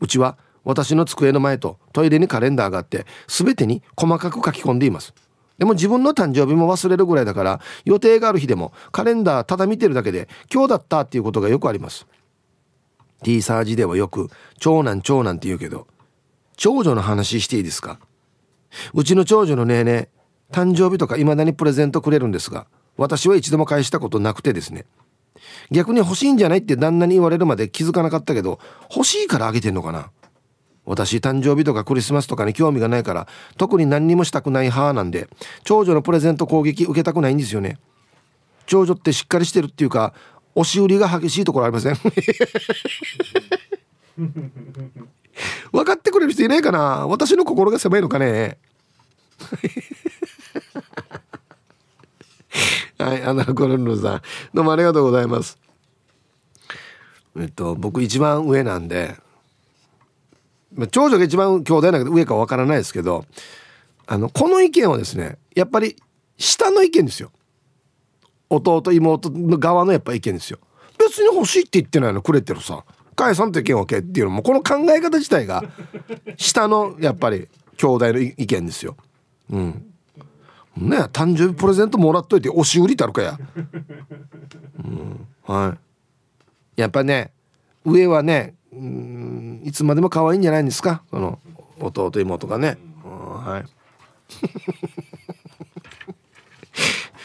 うちは私の机の前とトイレにカレンダーがあって全てに細かく書き込んでいます。でも自分の誕生日も忘れるぐらいだから予定がある日でもカレンダーただ見てるだけで今日だったっていうことがよくあります。T サージではよく長男長男って言うけど長女の話していいですか？うちの長女のねえね誕生日とか未だにプレゼントくれるんですが私は一度も返したことなくてですね。逆に欲しいんじゃないって旦那に言われるまで気づかなかったけど欲しいからあげてんのかな。私誕生日とかクリスマスとかに興味がないから特に何にもしたくない派なんで長女のプレゼント攻撃受けたくないんですよね。長女ってしっかりしてるっていうか押し売りが激しいところありません？[laughs] 分かってくれる人いないかな？私の心が狭いのかね？[laughs] はいアナコルンルさん。どうもありがとうございます。えっと僕一番上なんでまあ、長女が一番兄弟だけど上かわからないですけどあのこの意見はですねやっぱり下の意見ですよ。弟妹の側のやっぱ意見ですよ。別に欲しいって言ってないのくれてるさ。返さんといけんわけっていうのもこの考え方自体が下のやっぱり兄弟の意見ですよ。うん。ね誕生日プレゼントもらっといて押し売りたるかや、[laughs] うん、はい。やっぱね上はねうんいつまでも可愛いんじゃないんですか？その弟妹がね、はい。[laughs]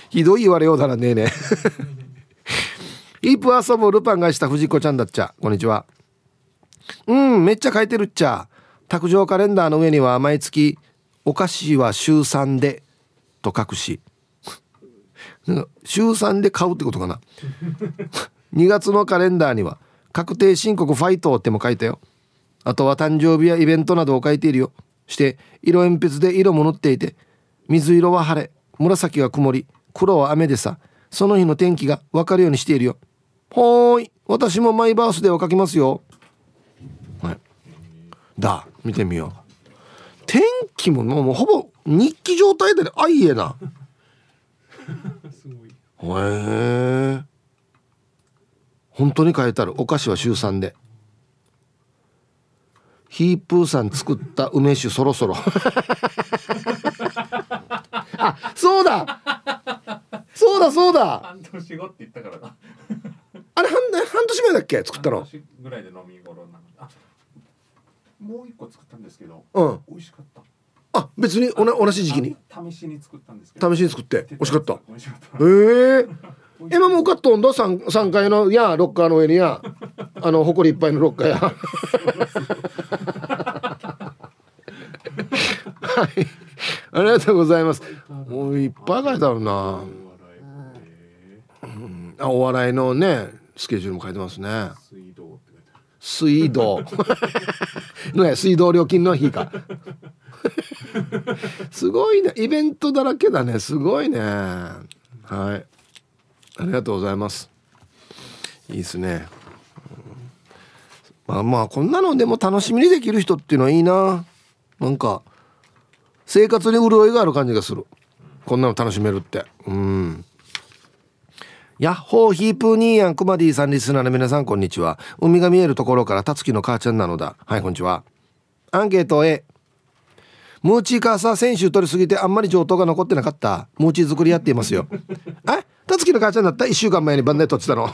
ひどい言われようだなねえね [laughs] イープ遊ぶルパンがした藤子ちゃんだっちゃ。こんにちは。うんめっちゃ書いてるっちゃ。卓上カレンダーの上には毎月お菓子は週3でと書くし。週3で買うってことかな。2月のカレンダーには確定申告ファイトっても書いたよ。あとは誕生日やイベントなどを書いているよ。して色鉛筆で色も塗っていて水色は晴れ紫は曇り黒は雨でさその日の天気が分かるようにしているよ。ほーい私もマイバースデーを書きますよ。はい。だ見てみよう。天気ももうほぼ日記状態であいえな。へえ。本当に書いてある。お菓子は週3で。ヒープーさん作った梅酒そろそろ。[laughs] あそうだ。そうだそうだ。半年後って言ったからな。あれ半半年前だっけ？作ったの。ぐらいで飲み頃なのもう一個作ったんですけど、うん、美味しかったあ別におな同じ時期に？試しに作ったんですけど。試しに作って？美味しかった？へえ。ー、今もう買っとんだ？3, 3階のやロッカーの上にや。あの埃いっぱいのロッカーや。[laughs] はい。ありがとうございます。もういっぱい書いてあるな、うん、あお笑いのねスケジュールも書いてますね水道。のや水道料金の日か。すごいね。イベントだらけだね。すごいね。はい。ありがとうございます。いいですね、まあまあこんなのでも楽しみにできる人っていうのはいいな。なんか生活に潤いがある感じがする。こんなの楽しめるって。うん。ヤッホーヒープーニーヤンクマディさんリスナーの皆さんこんにちは。海が見えるところからたつきの母ちゃんなのだ。はいこんにちは。アンケート A ムーチーカーサー先週取りすぎてあんまり上等が残ってなかった。ムーチー作りやっていますよ。[laughs] えたつきの母ちゃんだった？1週間前にバンダイ取ってたの。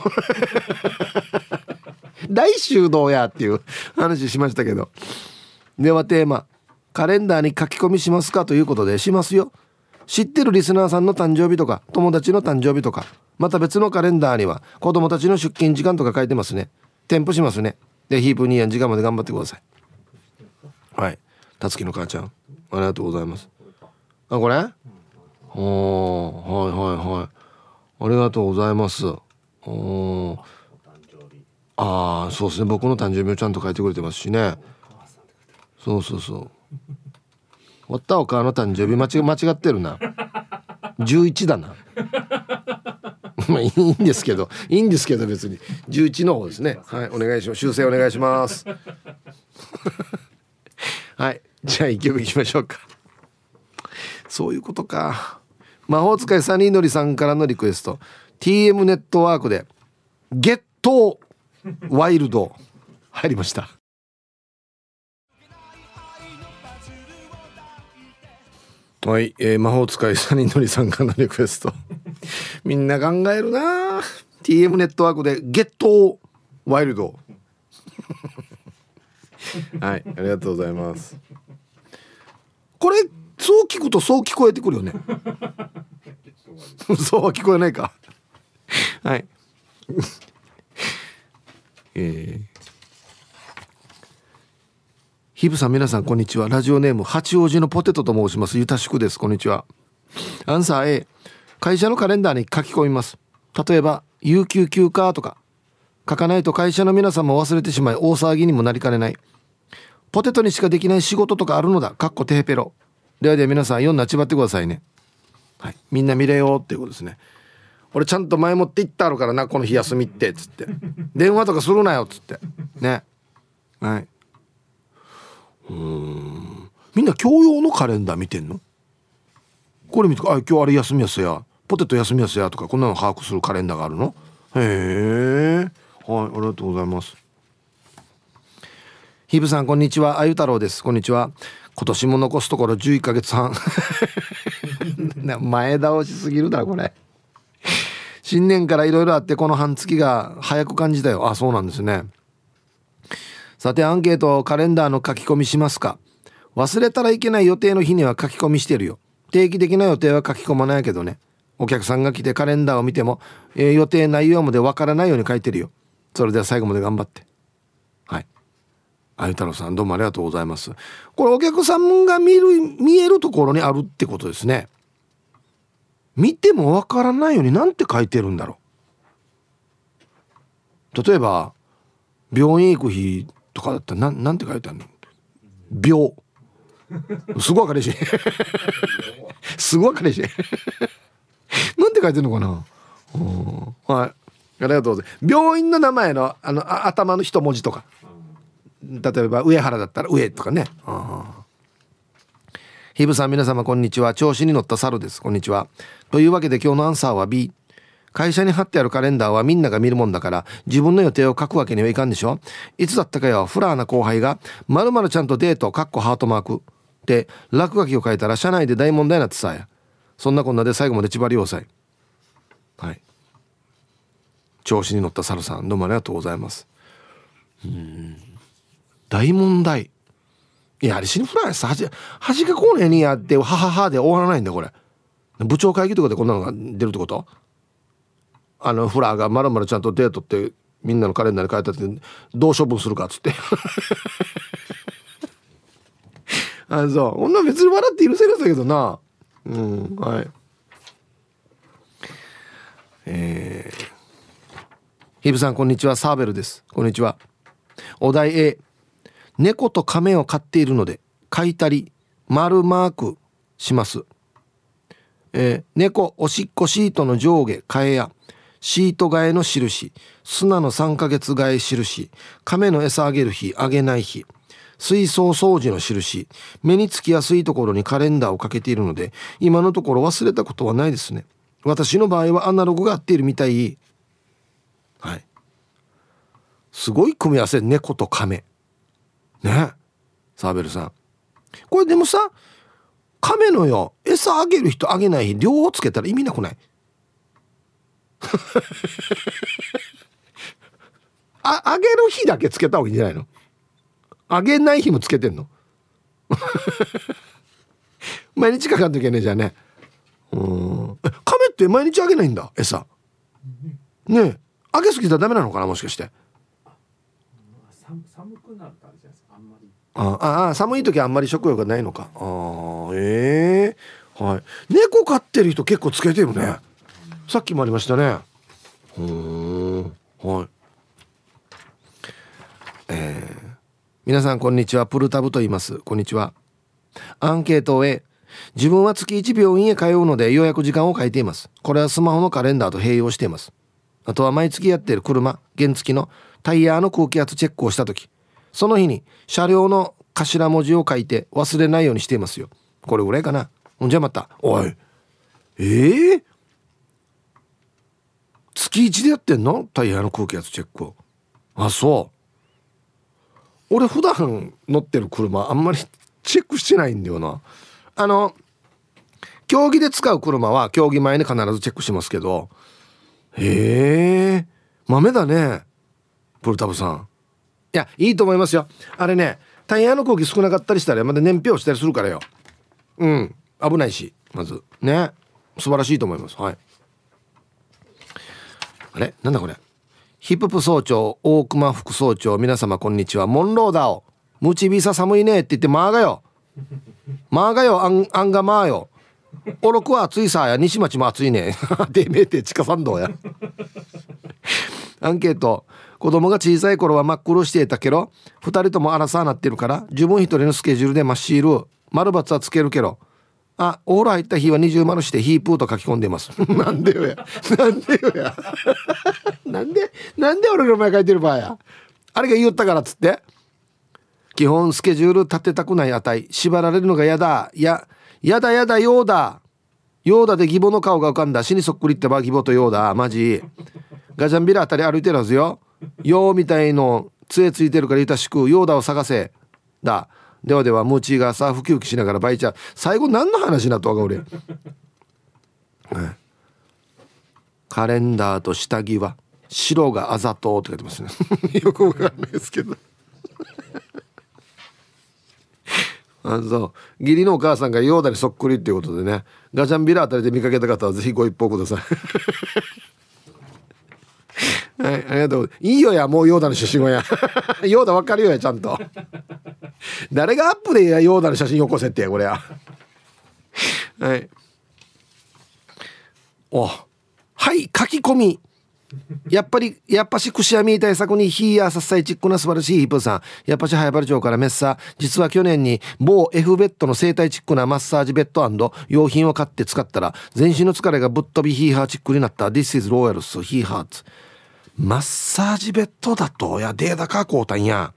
来週どうやっていう [laughs] 話しましたけど。ではテーマ。カレンダーに書き込みしますか？ということでしますよ。知ってるリスナーさんの誕生日とか友達の誕生日とか。また別のカレンダーには子供たちの出勤時間とか書いてますね。添付しますね。でヒープニーヤン時間まで頑張ってください。はい。たつきの母ちゃんありがとうございます。あこれ？おはいはいはい。ありがとうございます。おああそうですね。僕の誕生日をちゃんと書いてくれてますしね。そうそうそう。[laughs] 終わったお母の誕生日間違間違ってるな。11だな [laughs] まあいいんですけどいいんですけど別に。11の方ですね。はいお願いします。修正お願いします。[laughs] はいじゃあ一曲いきましょうか。そういうことか。魔法使いサニーのりさんからのリクエスト。TM ネットワークで「ゲットワイルド」入りました。はい、えー、魔法使いサニーのりさんからのリクエスト。[laughs] みんな考えるな。TM ネットワークで「ゲットワイルド」[laughs] はいありがとうございます。これそう聞くとそう聞こえてくるよね。[laughs] そうは聞こえないか。はい。えーヒブさん皆さんこんにちは。ラジオネーム八王子のポテトと申します。ゆたしくです。こんにちは。アンサー A 会社のカレンダーに書き込みます。例えば有給休暇とか。書かないと会社の皆さんも忘れてしまい大騒ぎにもなりかねない。ポテトにしかできない仕事とかあるのだ。かっこテーペロ。ではでは皆さん読んなちばってくださいね。はい。みんな見れよっていうことですね。俺ちゃんと前もって言ってあるからなこの日休みって。つって。電話とかするなよ。っつって。ね。はい。うん。みんな共用のカレンダー見てんの？これ見てあ今日あれ休みやすや。ポテト休みやすやとかこんなの把握するカレンダーがあるの？へえ。はいありがとうございます。ひぶさんこんにちは。あゆ太郎です。こんにちは。今年も残すところ11ヶ月半。前倒しすぎるだこれ。新年からいろいろあってこの半月が早く感じたよ。あそうなんですね。さてアンケートをカレンダーの書き込みしますか。忘れたらいけない予定の日には書き込みしてるよ。定期的な予定は書き込まないけどね。お客さんが来てカレンダーを見ても、えー、予定内容までわからないように書いてるよ。それでは最後まで頑張って。はい。あゆ太郎さんどうもありがとうございます。これお客さんが見る見えるところにあるってことですね。見てもわからないようになんて書いてるんだろう。例えば病院行く日とかだったらなんなんて書いてあるの？病。すごい分かりし。い [laughs] すごい分かりし。いなんて書いてるのかな？はい。ありがとうございます。病院の名前のあの頭の一文字とか。例えば上原だったら上とかね。ひぶさん皆様こんにちは。調子に乗った猿です。こんにちは。というわけで今日のアンサーは B 会社に貼ってあるカレンダーはみんなが見るもんだから自分の予定を書くわけにはいかんでしょ？いつだったかよフラーな後輩が「まるちゃんとデート」かっこハートマーク。って落書きを書いたら社内で大問題になってさ。そんなこんなで最後まで縛り要塞はい。調子に乗った猿さんどうもありがとうございます。うん。大問題。いやあれ死にフランス恥恥がこうねにやってはははで終わらないんだこれ。部長会議とかでこんなのが出るってこと？あのフラーがまるまるちゃんとデートってみんなのカレンダーに書いてあってどう処分するかっつって。[laughs] あそう。女別に笑って許せるんだけどな。うんはい。えー、ヒブさんこんにちは。サーベルです。こんにちは。お題 A 猫と亀を飼っているので書いたり丸マークします。えー、猫おしっこシートの上下替えやシート替えの印。砂の3ヶ月替え印。亀の餌あげる日あげない日。水槽掃除の印。目につきやすいところにカレンダーをかけているので今のところ忘れたことはないですね。私の場合はアナログが合っているみたい。はい。すごい組み合わせ猫と亀。ね。サーベルさん。これでもさ亀のよ餌あげる人あげない日両方つけたら意味なくない？[laughs] ああげる日だけつけた方がいいんじゃないの？あげない日もつけてんの？[laughs] 毎日かかんときゃねじゃあね。うん。亀って毎日あげないんだ？餌。ねあげすぎたらダメなのかな？もしかして。寒くなるからじゃないですか？あんまり。ああ寒い時はあんまり食欲がないのか。あええー、はい。猫飼ってる人結構つけてるねさっきもありましたね。うん。はい。えー、皆さんこんにちは。プルタブと言います。こんにちは。アンケートを自分は月1病院へ通うので予約時間を書いています。これはスマホのカレンダーと併用しています。あとは毎月やっている車原付のタイヤの空気圧チェックをした時その日に車両の頭文字を書いて忘れないようにしていますよ。これぐらいかな。ほんじゃまたおい。ええー、月1でやってんの？タイヤの空気圧チェックを。あそう。俺普段乗ってる車あんまり [laughs] チェックしてないんだよな。あの競技で使う車は競技前に必ずチェックしますけど。へえ。豆だね。プルタブさん。いやいいと思いますよ。あれねタイヤの空気少なかったりしたらまだ燃費をしたりするからよ。うん。危ないしまず。ね。素晴らしいと思います。はい。あれ？なんだこれ？ヒッププ総長大熊副総長皆様こんにちは。モンローダーを。ムチビサ寒いねって言ってまあがよ。[laughs] まあがよあんあんがまあよ。おろくは暑いさや。西町も暑いねでめえて地下参道や。アンケート。子供が小さい頃は真っ黒していたけど2人とも荒さなってるから自分一人のスケジュールで真っシール丸×はつけるけどあお風呂入った日は二重丸してヒープーと書き込んでます。[laughs] なんでよや。なんでよや。なんでなんで俺の前書いてる場合や。あれが言ったからっつって。基本スケジュール立てたくない値。縛られるのが嫌だ。ややだやだようだ。ようだで義母の顔が浮かんだ。死にそっくりってば義母とようだ。マジ。ガジャンビラあたり歩いてるはずよ。ようみたいの杖ついてるからいたしくヨーダを探せ。だ。ではではムーチーがさウキウキしながらバイちゃん最後何の話なとわか俺、[laughs] カレンダーと下着は白があざとって書いてますね。[laughs] よくわかんないですけど。[laughs] あそう義理のお母さんがヨーダにそっくりっていうことでね。ガチャンビラあたりで見かけた方はぜひご一報ください。はい、ありがとう。いいよや、もうヨーダの写真はや。[laughs] ヨーダわかるよや、ちゃんと。誰がアップでや、ヨーダの写真よこせってや、これや。はい。おはい、書き込み。やっぱり、やっぱしくしゃみ対策にヒーヤーさっさいチックな素晴らしいヒップさん。やっぱし早原町からメッサー。実は去年に某 F ベッドの生態チックなマッサージベッド用品を買って使ったら全身の疲れがぶっ飛びヒーハーチックになった This is Royals ヒーハーツ。マッサージベッドだといやデータかこうたんや。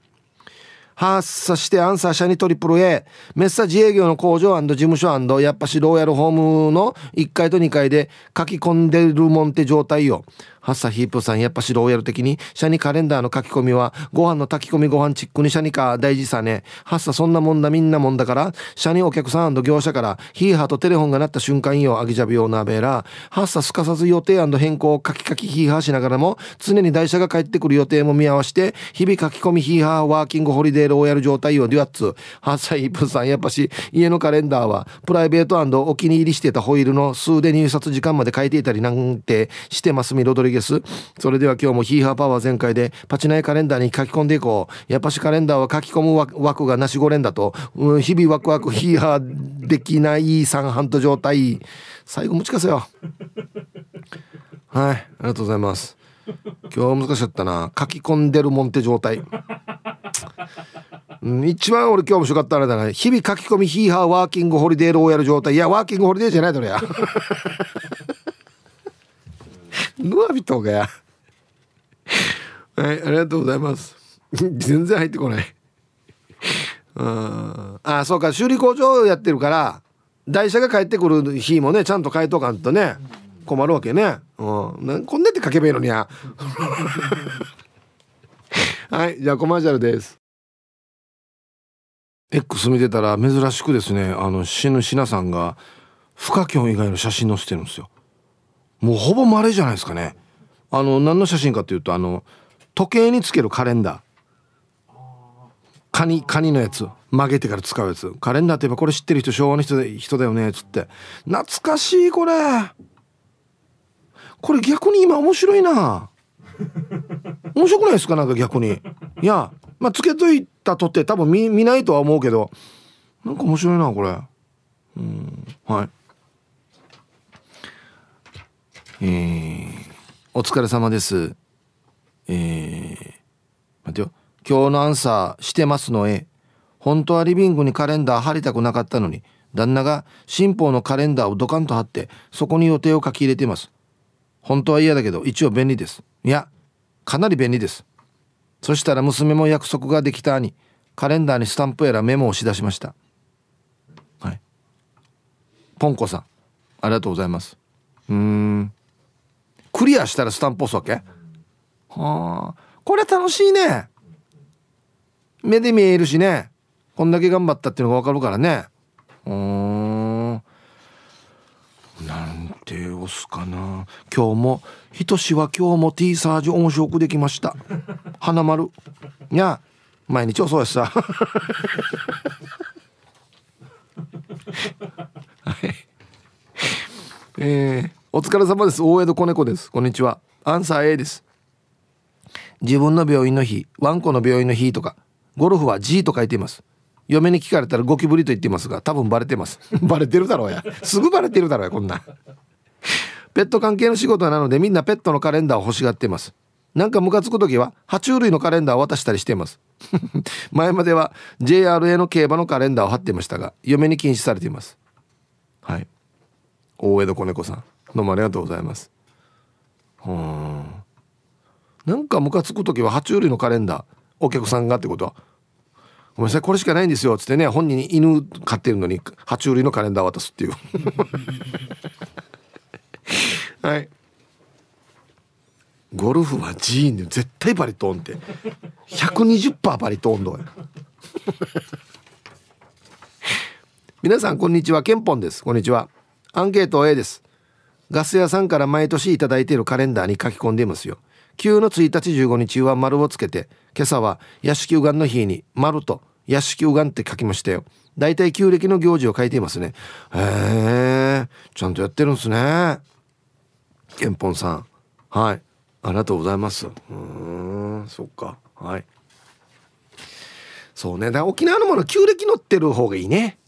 発射してアンサー社にトリプル A メッサージ営業の工場事務所やっぱしローヤルホームの1階と2階で書き込んでるもんって状態よ。ハッサヒープさんやっぱしローヤル的にシャニカレンダーの書き込みはご飯の炊き込みご飯チックにシャニか大事さね。ハッサそんなもんだみんなもんだからシャニお客さん業者からヒーハーとテレフォンが鳴った瞬間よアギジャビオナベラハッサすかさず予定変更をカキカキヒーハーしながらも常に台車が帰ってくる予定も見合わせて日々書き込みヒーハーワーキングホリデーローヤル状態よデュアッツ。ハッサヒープさんやっぱし家のカレンダーはプライベートお気に入りしてたホイールの数で入札時間まで書いていたりなんてしてますみロドリゲスそれでは今日もヒーハーパワー全開でパチナイカレンダーに書き込んでいこう。やっぱしカレンダーは書き込む枠がなしごれんだと、うん、日々ワクワクヒーハーできない三半と状態。最後持ちかせよ。はいありがとうございます。今日難しかったな。書き込んでるもんって状態。うん、一番俺今日面白かったあれだな日々書き込みヒーハーワーキングホリデーローヤル状態。いやワーキングホリデーじゃないだろや。ヌアビトがや。はいありがとうございます。全然入ってこない。うん。あそうか修理工場やってるから台車が帰ってくる日もねちゃんと変えとかんとね困るわけね。うん。こんなって書けばいいのにゃ [laughs] はいじゃあコマーシャルです。X 見てたら珍しくですねあの死ぬ品さんが不可教以外の写真載せてるんですよ。もうほぼ稀じゃないですかね。あの何の写真かというとあの時計につけるカレンダー。カニカニのやつ。曲げてから使うやつ。カレンダーって言えばこれ知ってる人昭和の人で人だよねっつって。懐かしいこれ。これ逆に今面白いな。面白くないですか？なんか逆に。いやまあつけといたとって多分見見ないとは思うけど。なんか面白いなこれ。うんはい。えー、お疲れ様です。えー、待てよ。今日のアンサーしてますのえ本当はリビングにカレンダー貼りたくなかったのに旦那が新法のカレンダーをドカンと貼ってそこに予定を書き入れています。本当は嫌だけど一応便利です。いやかなり便利です。そしたら娘も約束ができたにカレンダーにスタンプやらメモを押しだしました。はい。ポンコさんありがとうございます。うん。クリアしたらスタンプ押すわけ？はあ。これ楽しいね。目で見えるしね。こんだけ頑張ったっていうのが分かるからね。うん。なんて押すかな。今日もひとしは今日も T サージ面白くできました。花丸。いや毎日遅いしさ。はい。えー、お疲れ様です。大江戸子猫です。こんにちは。アンサー A です。自分の病院の日ワンコの病院の日とかゴルフは G と書いています。嫁に聞かれたらゴキブリと言っていますが多分バレてます。[laughs] バレてるだろうや。すぐバレてるだろうやこんな。ペット関係の仕事なのでみんなペットのカレンダーを欲しがっています。なんかムカつく時は爬虫類のカレンダーを渡したりしています。[laughs] 前までは JRA の競馬のカレンダーを貼っていましたが嫁に禁止されています。はい。大江戸子猫さん。どうもありがとうございます。うん。なんかムカつく時は爬虫類のカレンダーお客さんがってこと。はごめんなさいこれしかないんですよ」っつってね本人に犬飼ってるのに爬虫類のカレンダー渡すっていう。[laughs] はい。ゴルフはジーンで絶対バリトーンって。120%バリトーンどうや。皆さんこんにちは。ケンポンです。こんにちは。アンケート A です。ガス屋さんから毎年いただいているカレンダーに書き込んでいますよ。9の1日15日は丸をつけて今朝は屋敷右岸の日に丸と屋敷右岸って書きましたよ。だいたい旧暦の行事を書いていますね。へえちゃんとやってるんですね。ケンポンさん。はい。ありがとうございます。うんそっか。はい。そうね。だ沖縄のもの旧暦乗ってる方がいいね。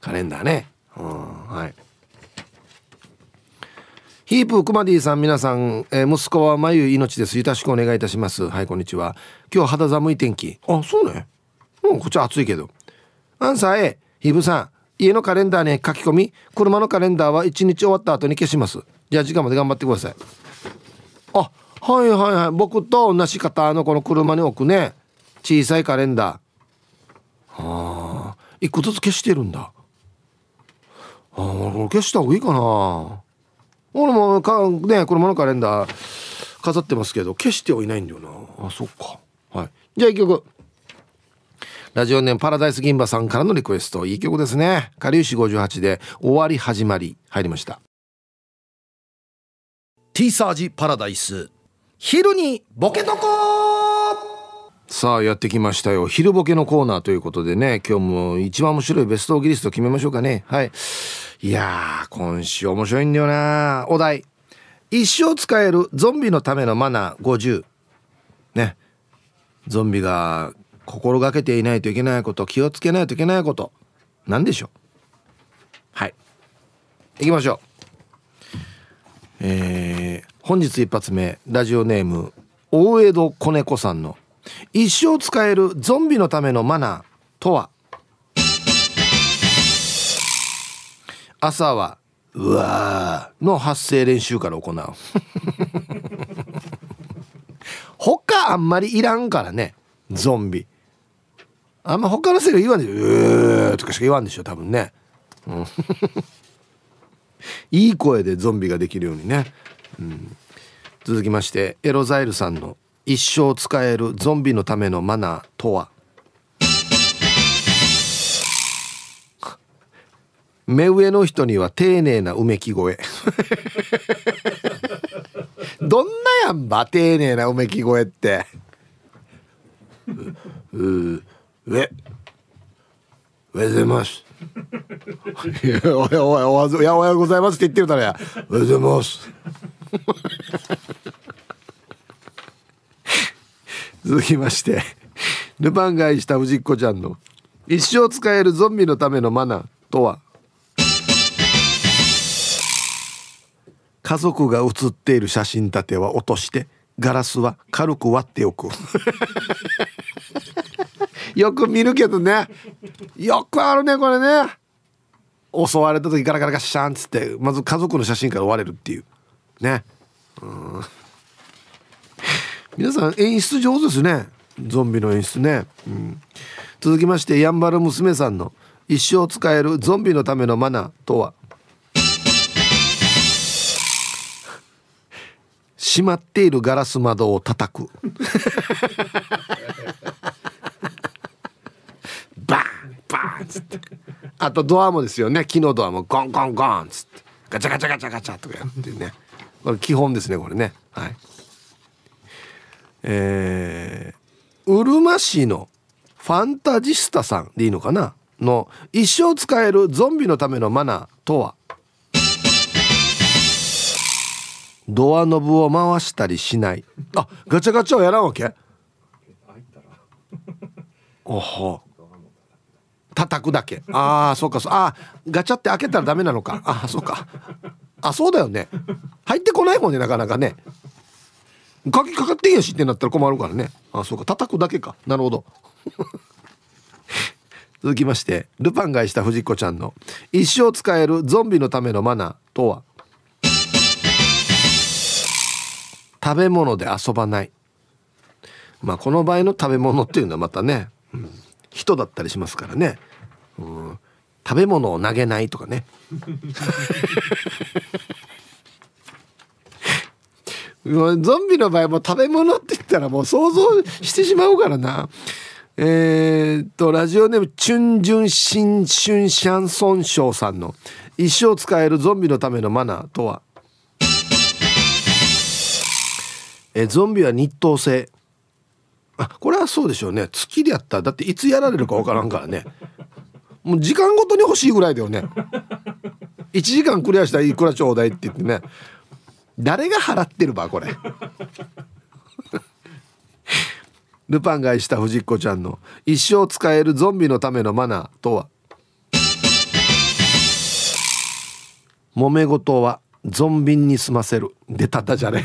カレンダーね。うんはい。ヒープクマディさん皆さん、えー、息子は眉命です。よろしくお願いいたします。はいこんにちは。今日肌寒い天気。あそうね。うんこっちは暑いけど。アンサー A ヒープさん家のカレンダーに書き込み。車のカレンダーは1日終わった後に消します。じゃあ時間まで頑張ってください。あはいはいはい。僕と同じ方のこの車に置くね。小さいカレンダー。はあ一個ずつ消してるんだ。ああ消した方がいいかな。俺もかね車のカレンダー飾ってますけど消してはいないんだよな。あそっか。はい。じゃあ一曲。ラジオネームパラダイス銀馬さんからのリクエスト。いい曲ですね。かりゆし58で終わり始まり入りました。ティーサージパラダイス。昼にボケとこさあやってきましたよ。昼ボケのコーナーということでね今日も一番面白いベストオギリスト決めましょうかね。はいいやー今週面白いんだよな。お題。一生使えるゾンビのためのマナー50ね。ゾンビが心がけていないといけないこと気をつけないといけないこと。何でしょう。はい。行きましょう。えー、本日一発目ラジオネーム大江戸子猫さんの一生使えるゾンビのためのマナーとは？朝は「うわー」の発声練習から行う。[laughs] 他あんまりいらんからねゾンビ。あんま他のセリフ言わんでしょ「うー」とかしか言わんでしょ多分ね、うん、[laughs] いい声でゾンビができるようにね、うん、続きましてエロザイルさんの「一生使えるゾンビのためのマナーとは?」目上の人には丁寧なうめき声。[laughs] どんなやんば丁寧なうめき声って。うう上上でますいやおやおやおやおはようございますって言ってるからやおはようございます続きましてルパン買いした藤子ちゃんの一生使えるゾンビのためのマナーとは家族が写っている写真立ては落としてガラスは軽く割っておく。[laughs] よく見るけどね。よくあるねこれね。襲われた時ガラガラガシャンっつってまず家族の写真から割れるっていう。ね。うん。皆さん演出上手ですね。ゾンビの演出ね、うん、続きましてやんばる娘さんの一生使えるゾンビのためのマナーとは？閉まっているガラス窓を叩く。バンバンっつって。あとドアもですよね。木のドアもゴンゴンゴンっつって。ガチャガチャガチャガチャとかやってね。これ基本ですねこれね。はい。えー、うるま市のファンタジスタさんでいいのかな？の一生使えるゾンビのためのマナーとは？ドアノブを回したりしない。あガチャガチャはやらんわけ？おほ。叩くだけ。ああそうかそう。あガチャって開けたらダメなのか。あそうか。あそうだよね。入ってこないもんねなかなかね。鍵かかってんやしってなったら困るからね。あそうか。叩くだけか。なるほど。続きましてルパンがした藤子ちゃんの一生使えるゾンビのためのマナーとは？食べ物で遊ばない。まあこの場合の食べ物っていうのはまたね、うん、人だったりしますからね、うん、食べ物を投げないとかね。[laughs] ゾンビの場合も食べ物って言ったらもう想像してしまうからな。え、っと、ラジオネーム、チュンジュンシンシュンシャンソンショウさんの一生使えるゾンビのためのマナーとは？えゾンビは日当制あこれはそうでしょうね。月でやった。らだっていつやられるか分からんからね。もう時間ごとに欲しいぐらいだよね。1時間クリアしたらいくらちょうだいって言ってね。誰が払ってるばこれ。ルパンが愛した藤子ちゃんの一生使えるゾンビのためのマナーとは？揉め事はゾンビに済ませる。出たダジャレ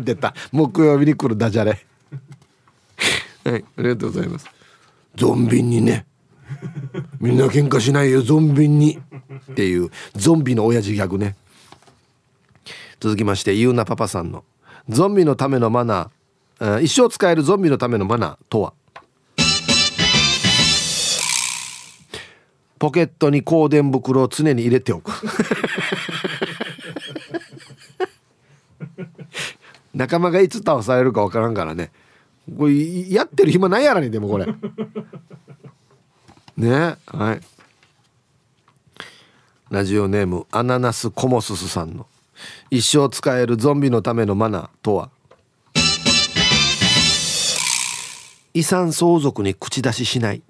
出た。木曜日に来るダジャレはいありがとうございます。ゾンビにね。みんな喧嘩しないよゾンビに。っていうゾンビの親父ギャグね。続きましてゆうなパパさんの。ゾンビのためのマナー一生使えるゾンビのためのマナーとは？ポケットに香典袋を常に入れておく仲間がいつ倒されるかわからんからね。これやってる暇ないやらにでもこれ。[laughs] ねはい。ラジオネームアナナスコモススさんの。一生使えるゾンビのためのマナーとは？遺産相続に口出ししない。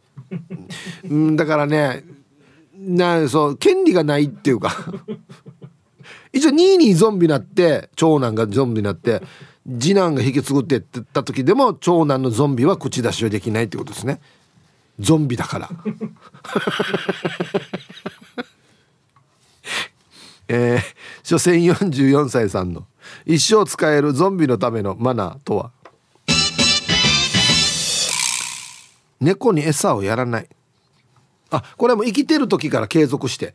うんだからねなそう権利がないっていうか。一応2位にゾンビになって長男がゾンビになって次男が引き継ぐって言った時でも長男のゾンビは口出しはできないってことですね。ゾンビだから。[laughs] えー、所詮44歳さんの一生使えるゾンビのためのマナーとは？猫に餌をやらない。あこれはもう生きてる時から継続して。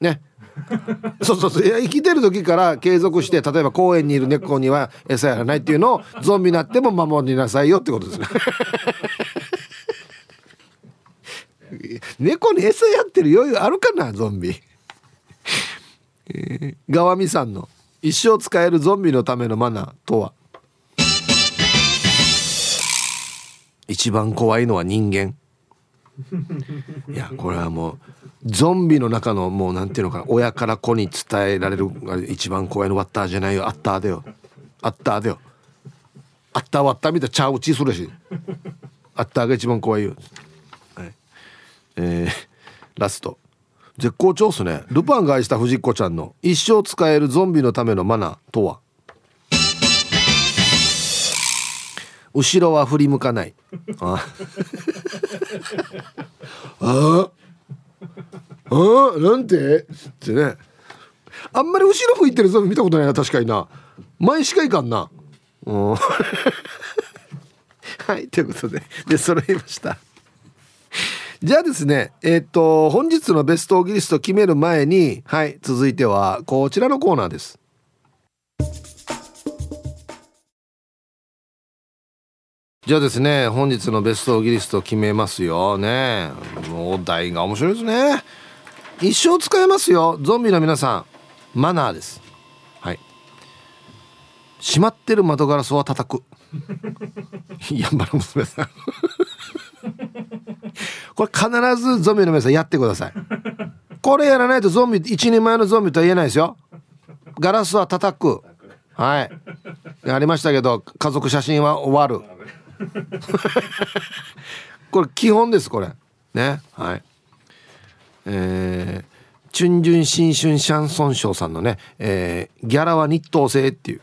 ね。[laughs] そうそうそう。いや生きてる時から継続して例えば公園にいる猫には餌やらないっていうのを [laughs] ゾンビになっても守りなさいよってことです。ね [laughs] 猫に餌やってる余裕あるかなゾンビ。えー、ガワミさんの一生使えるゾンビのためのマナーとは？一番怖いのは人間。いやこれはもうゾンビの中のもうなんていうのかな親から子に伝えられる一番怖いのワッターじゃないよ。あったーだよ。あったーだよ。あったーワッターみたいな茶打ちするし。あったーが一番怖いよ、はい、えー、ラスト。絶好調っすね。ルパンが愛した藤子ちゃんの一生使えるゾンビのためのマナーとは？後ろは振り向かない。あ。[laughs] ああなんて？ってね。あんまり後ろ向いてるゾンビ見たことないな確かにな。前しかいかんな。うん。[laughs] はいということで。で揃いました。じゃあですねえっ、ー、と本日のベストオギリスト決める前にはい続いてはこちらのコーナーです。じゃあですね本日のベストオギリスト決めますよ。ねお題が面白いですね。一生使えますよ。ゾンビの皆さん。マナーです。はい。閉まってる窓ガラスは叩く。[laughs] 山の娘さん。[laughs] これ必ずゾンビの皆さんやってください。これやらないとゾンビ一人前のゾンビとは言えないですよ。ガラスは叩く。はい。ありましたけど家族写真は終わる。[laughs] これ基本ですこれ。ね。はい。えー、チュンジュン新春シャンソン賞さんのね、えー、ギャラは日東製っていう。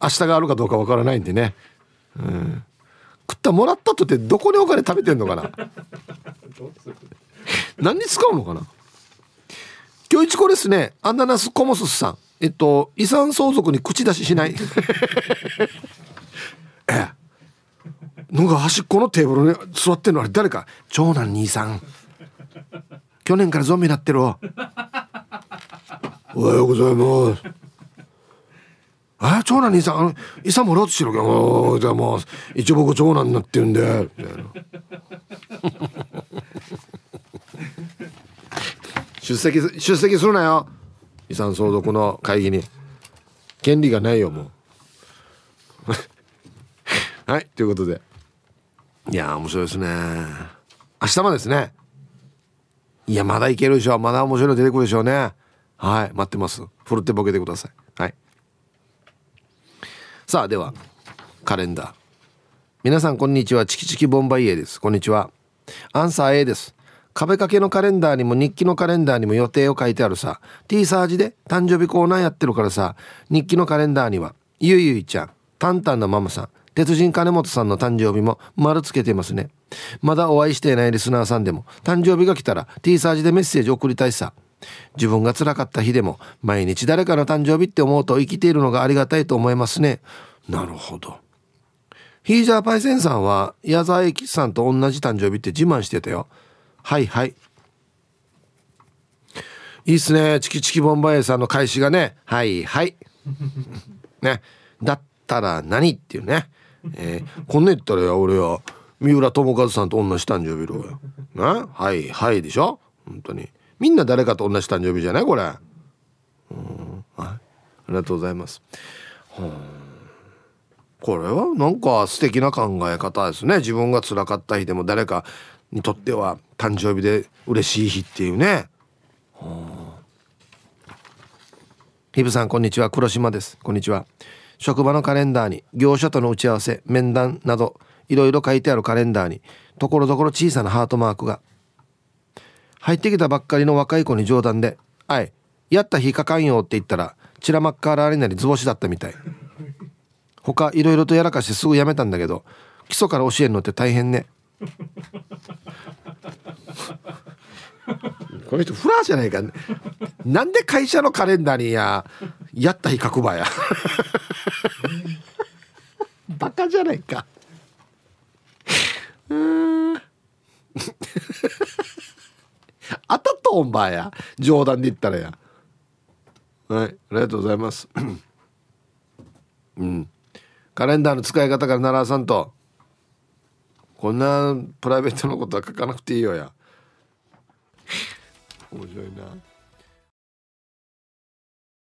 明日があるかどうかわからないんでね、うん、食ったもらったとってどこにお金食べてんのかな？何に使うのかな？今日一こですねアナナスコモスさん。えっと遺産相続に口出ししない。[laughs] ええ。のが端っこのテーブルに座ってんのあれ誰か。長男兄さん。去年からゾンビになってるわ。[laughs] おはようございます。あ長男兄さんあの遺産もらおうとしてるけ。どじゃあもう一応僕長男になってるんで。みたいな出席出席するなよ。遺産相続の会議に。権利がないよもう。[laughs] はいということで。いや面白いですね。明日もですねいやまだいけるでしょ。まだ面白いの出てくるでしょうね。はい待ってます。ふるってボケてください。はい。さあではカレンダー。皆さんこんにちは。チキチキボンバイエです。こんにちは。アンサー A です。壁掛けのカレンダーにも日記のカレンダーにも予定を書いてあるさ。T サージで誕生日コーナーやってるからさ。日記のカレンダーにはゆいゆいちゃんタンタンのママさん鉄人金本さんの誕生日も丸つけてますね。まだお会いしていないリスナーさんでも誕生日が来たら T サージでメッセージ送りたいさ。自分が辛かった日でも毎日誰かの誕生日って思うと生きているのがありがたいと思いますね。なるほど。ヒージャーパイセンさんは矢沢永吉さんと同じ誕生日って自慢してたよ。はいはい。いいっすね。チキチキボンバイエさんの開始がね。はいはい。[laughs] ね。だったら何っていうね。えー、こんな言ったら俺は三浦友和さんと同じ誕生日ろよ。な？はいはいでしょ？本当に。みんな誰かと同じ誕生日じゃない？これ。うん。はい。ありがとうございます。これはなんか素敵な考え方ですね。自分が辛かった日でも誰かにとっては誕生日で嬉しい日っていうね。ひぶさんこんにちは。黒島です。こんにちは。職場のカレンダーに業者との打ち合わせ面談などいろいろ書いてあるカレンダーにところどころ小さなハートマークが。入ってきたばっかりの若い子に冗談で「あいやった日かかんよ」って言ったらチラマッカーラーになり図星だったみたい。他いろいろとやらかしてすぐやめたんだけど基礎から教えるのって大変ね。この人フラーじゃないか。なんで会社のカレンダーにや。やった日書くばや。バカじゃないか。うん。あたとんばや。冗談で言ったらや。はい。ありがとうございます。うん。カレンダーの使い方から奈良さんと。こんなプライベートのことは書かなくていいよや。面白いな。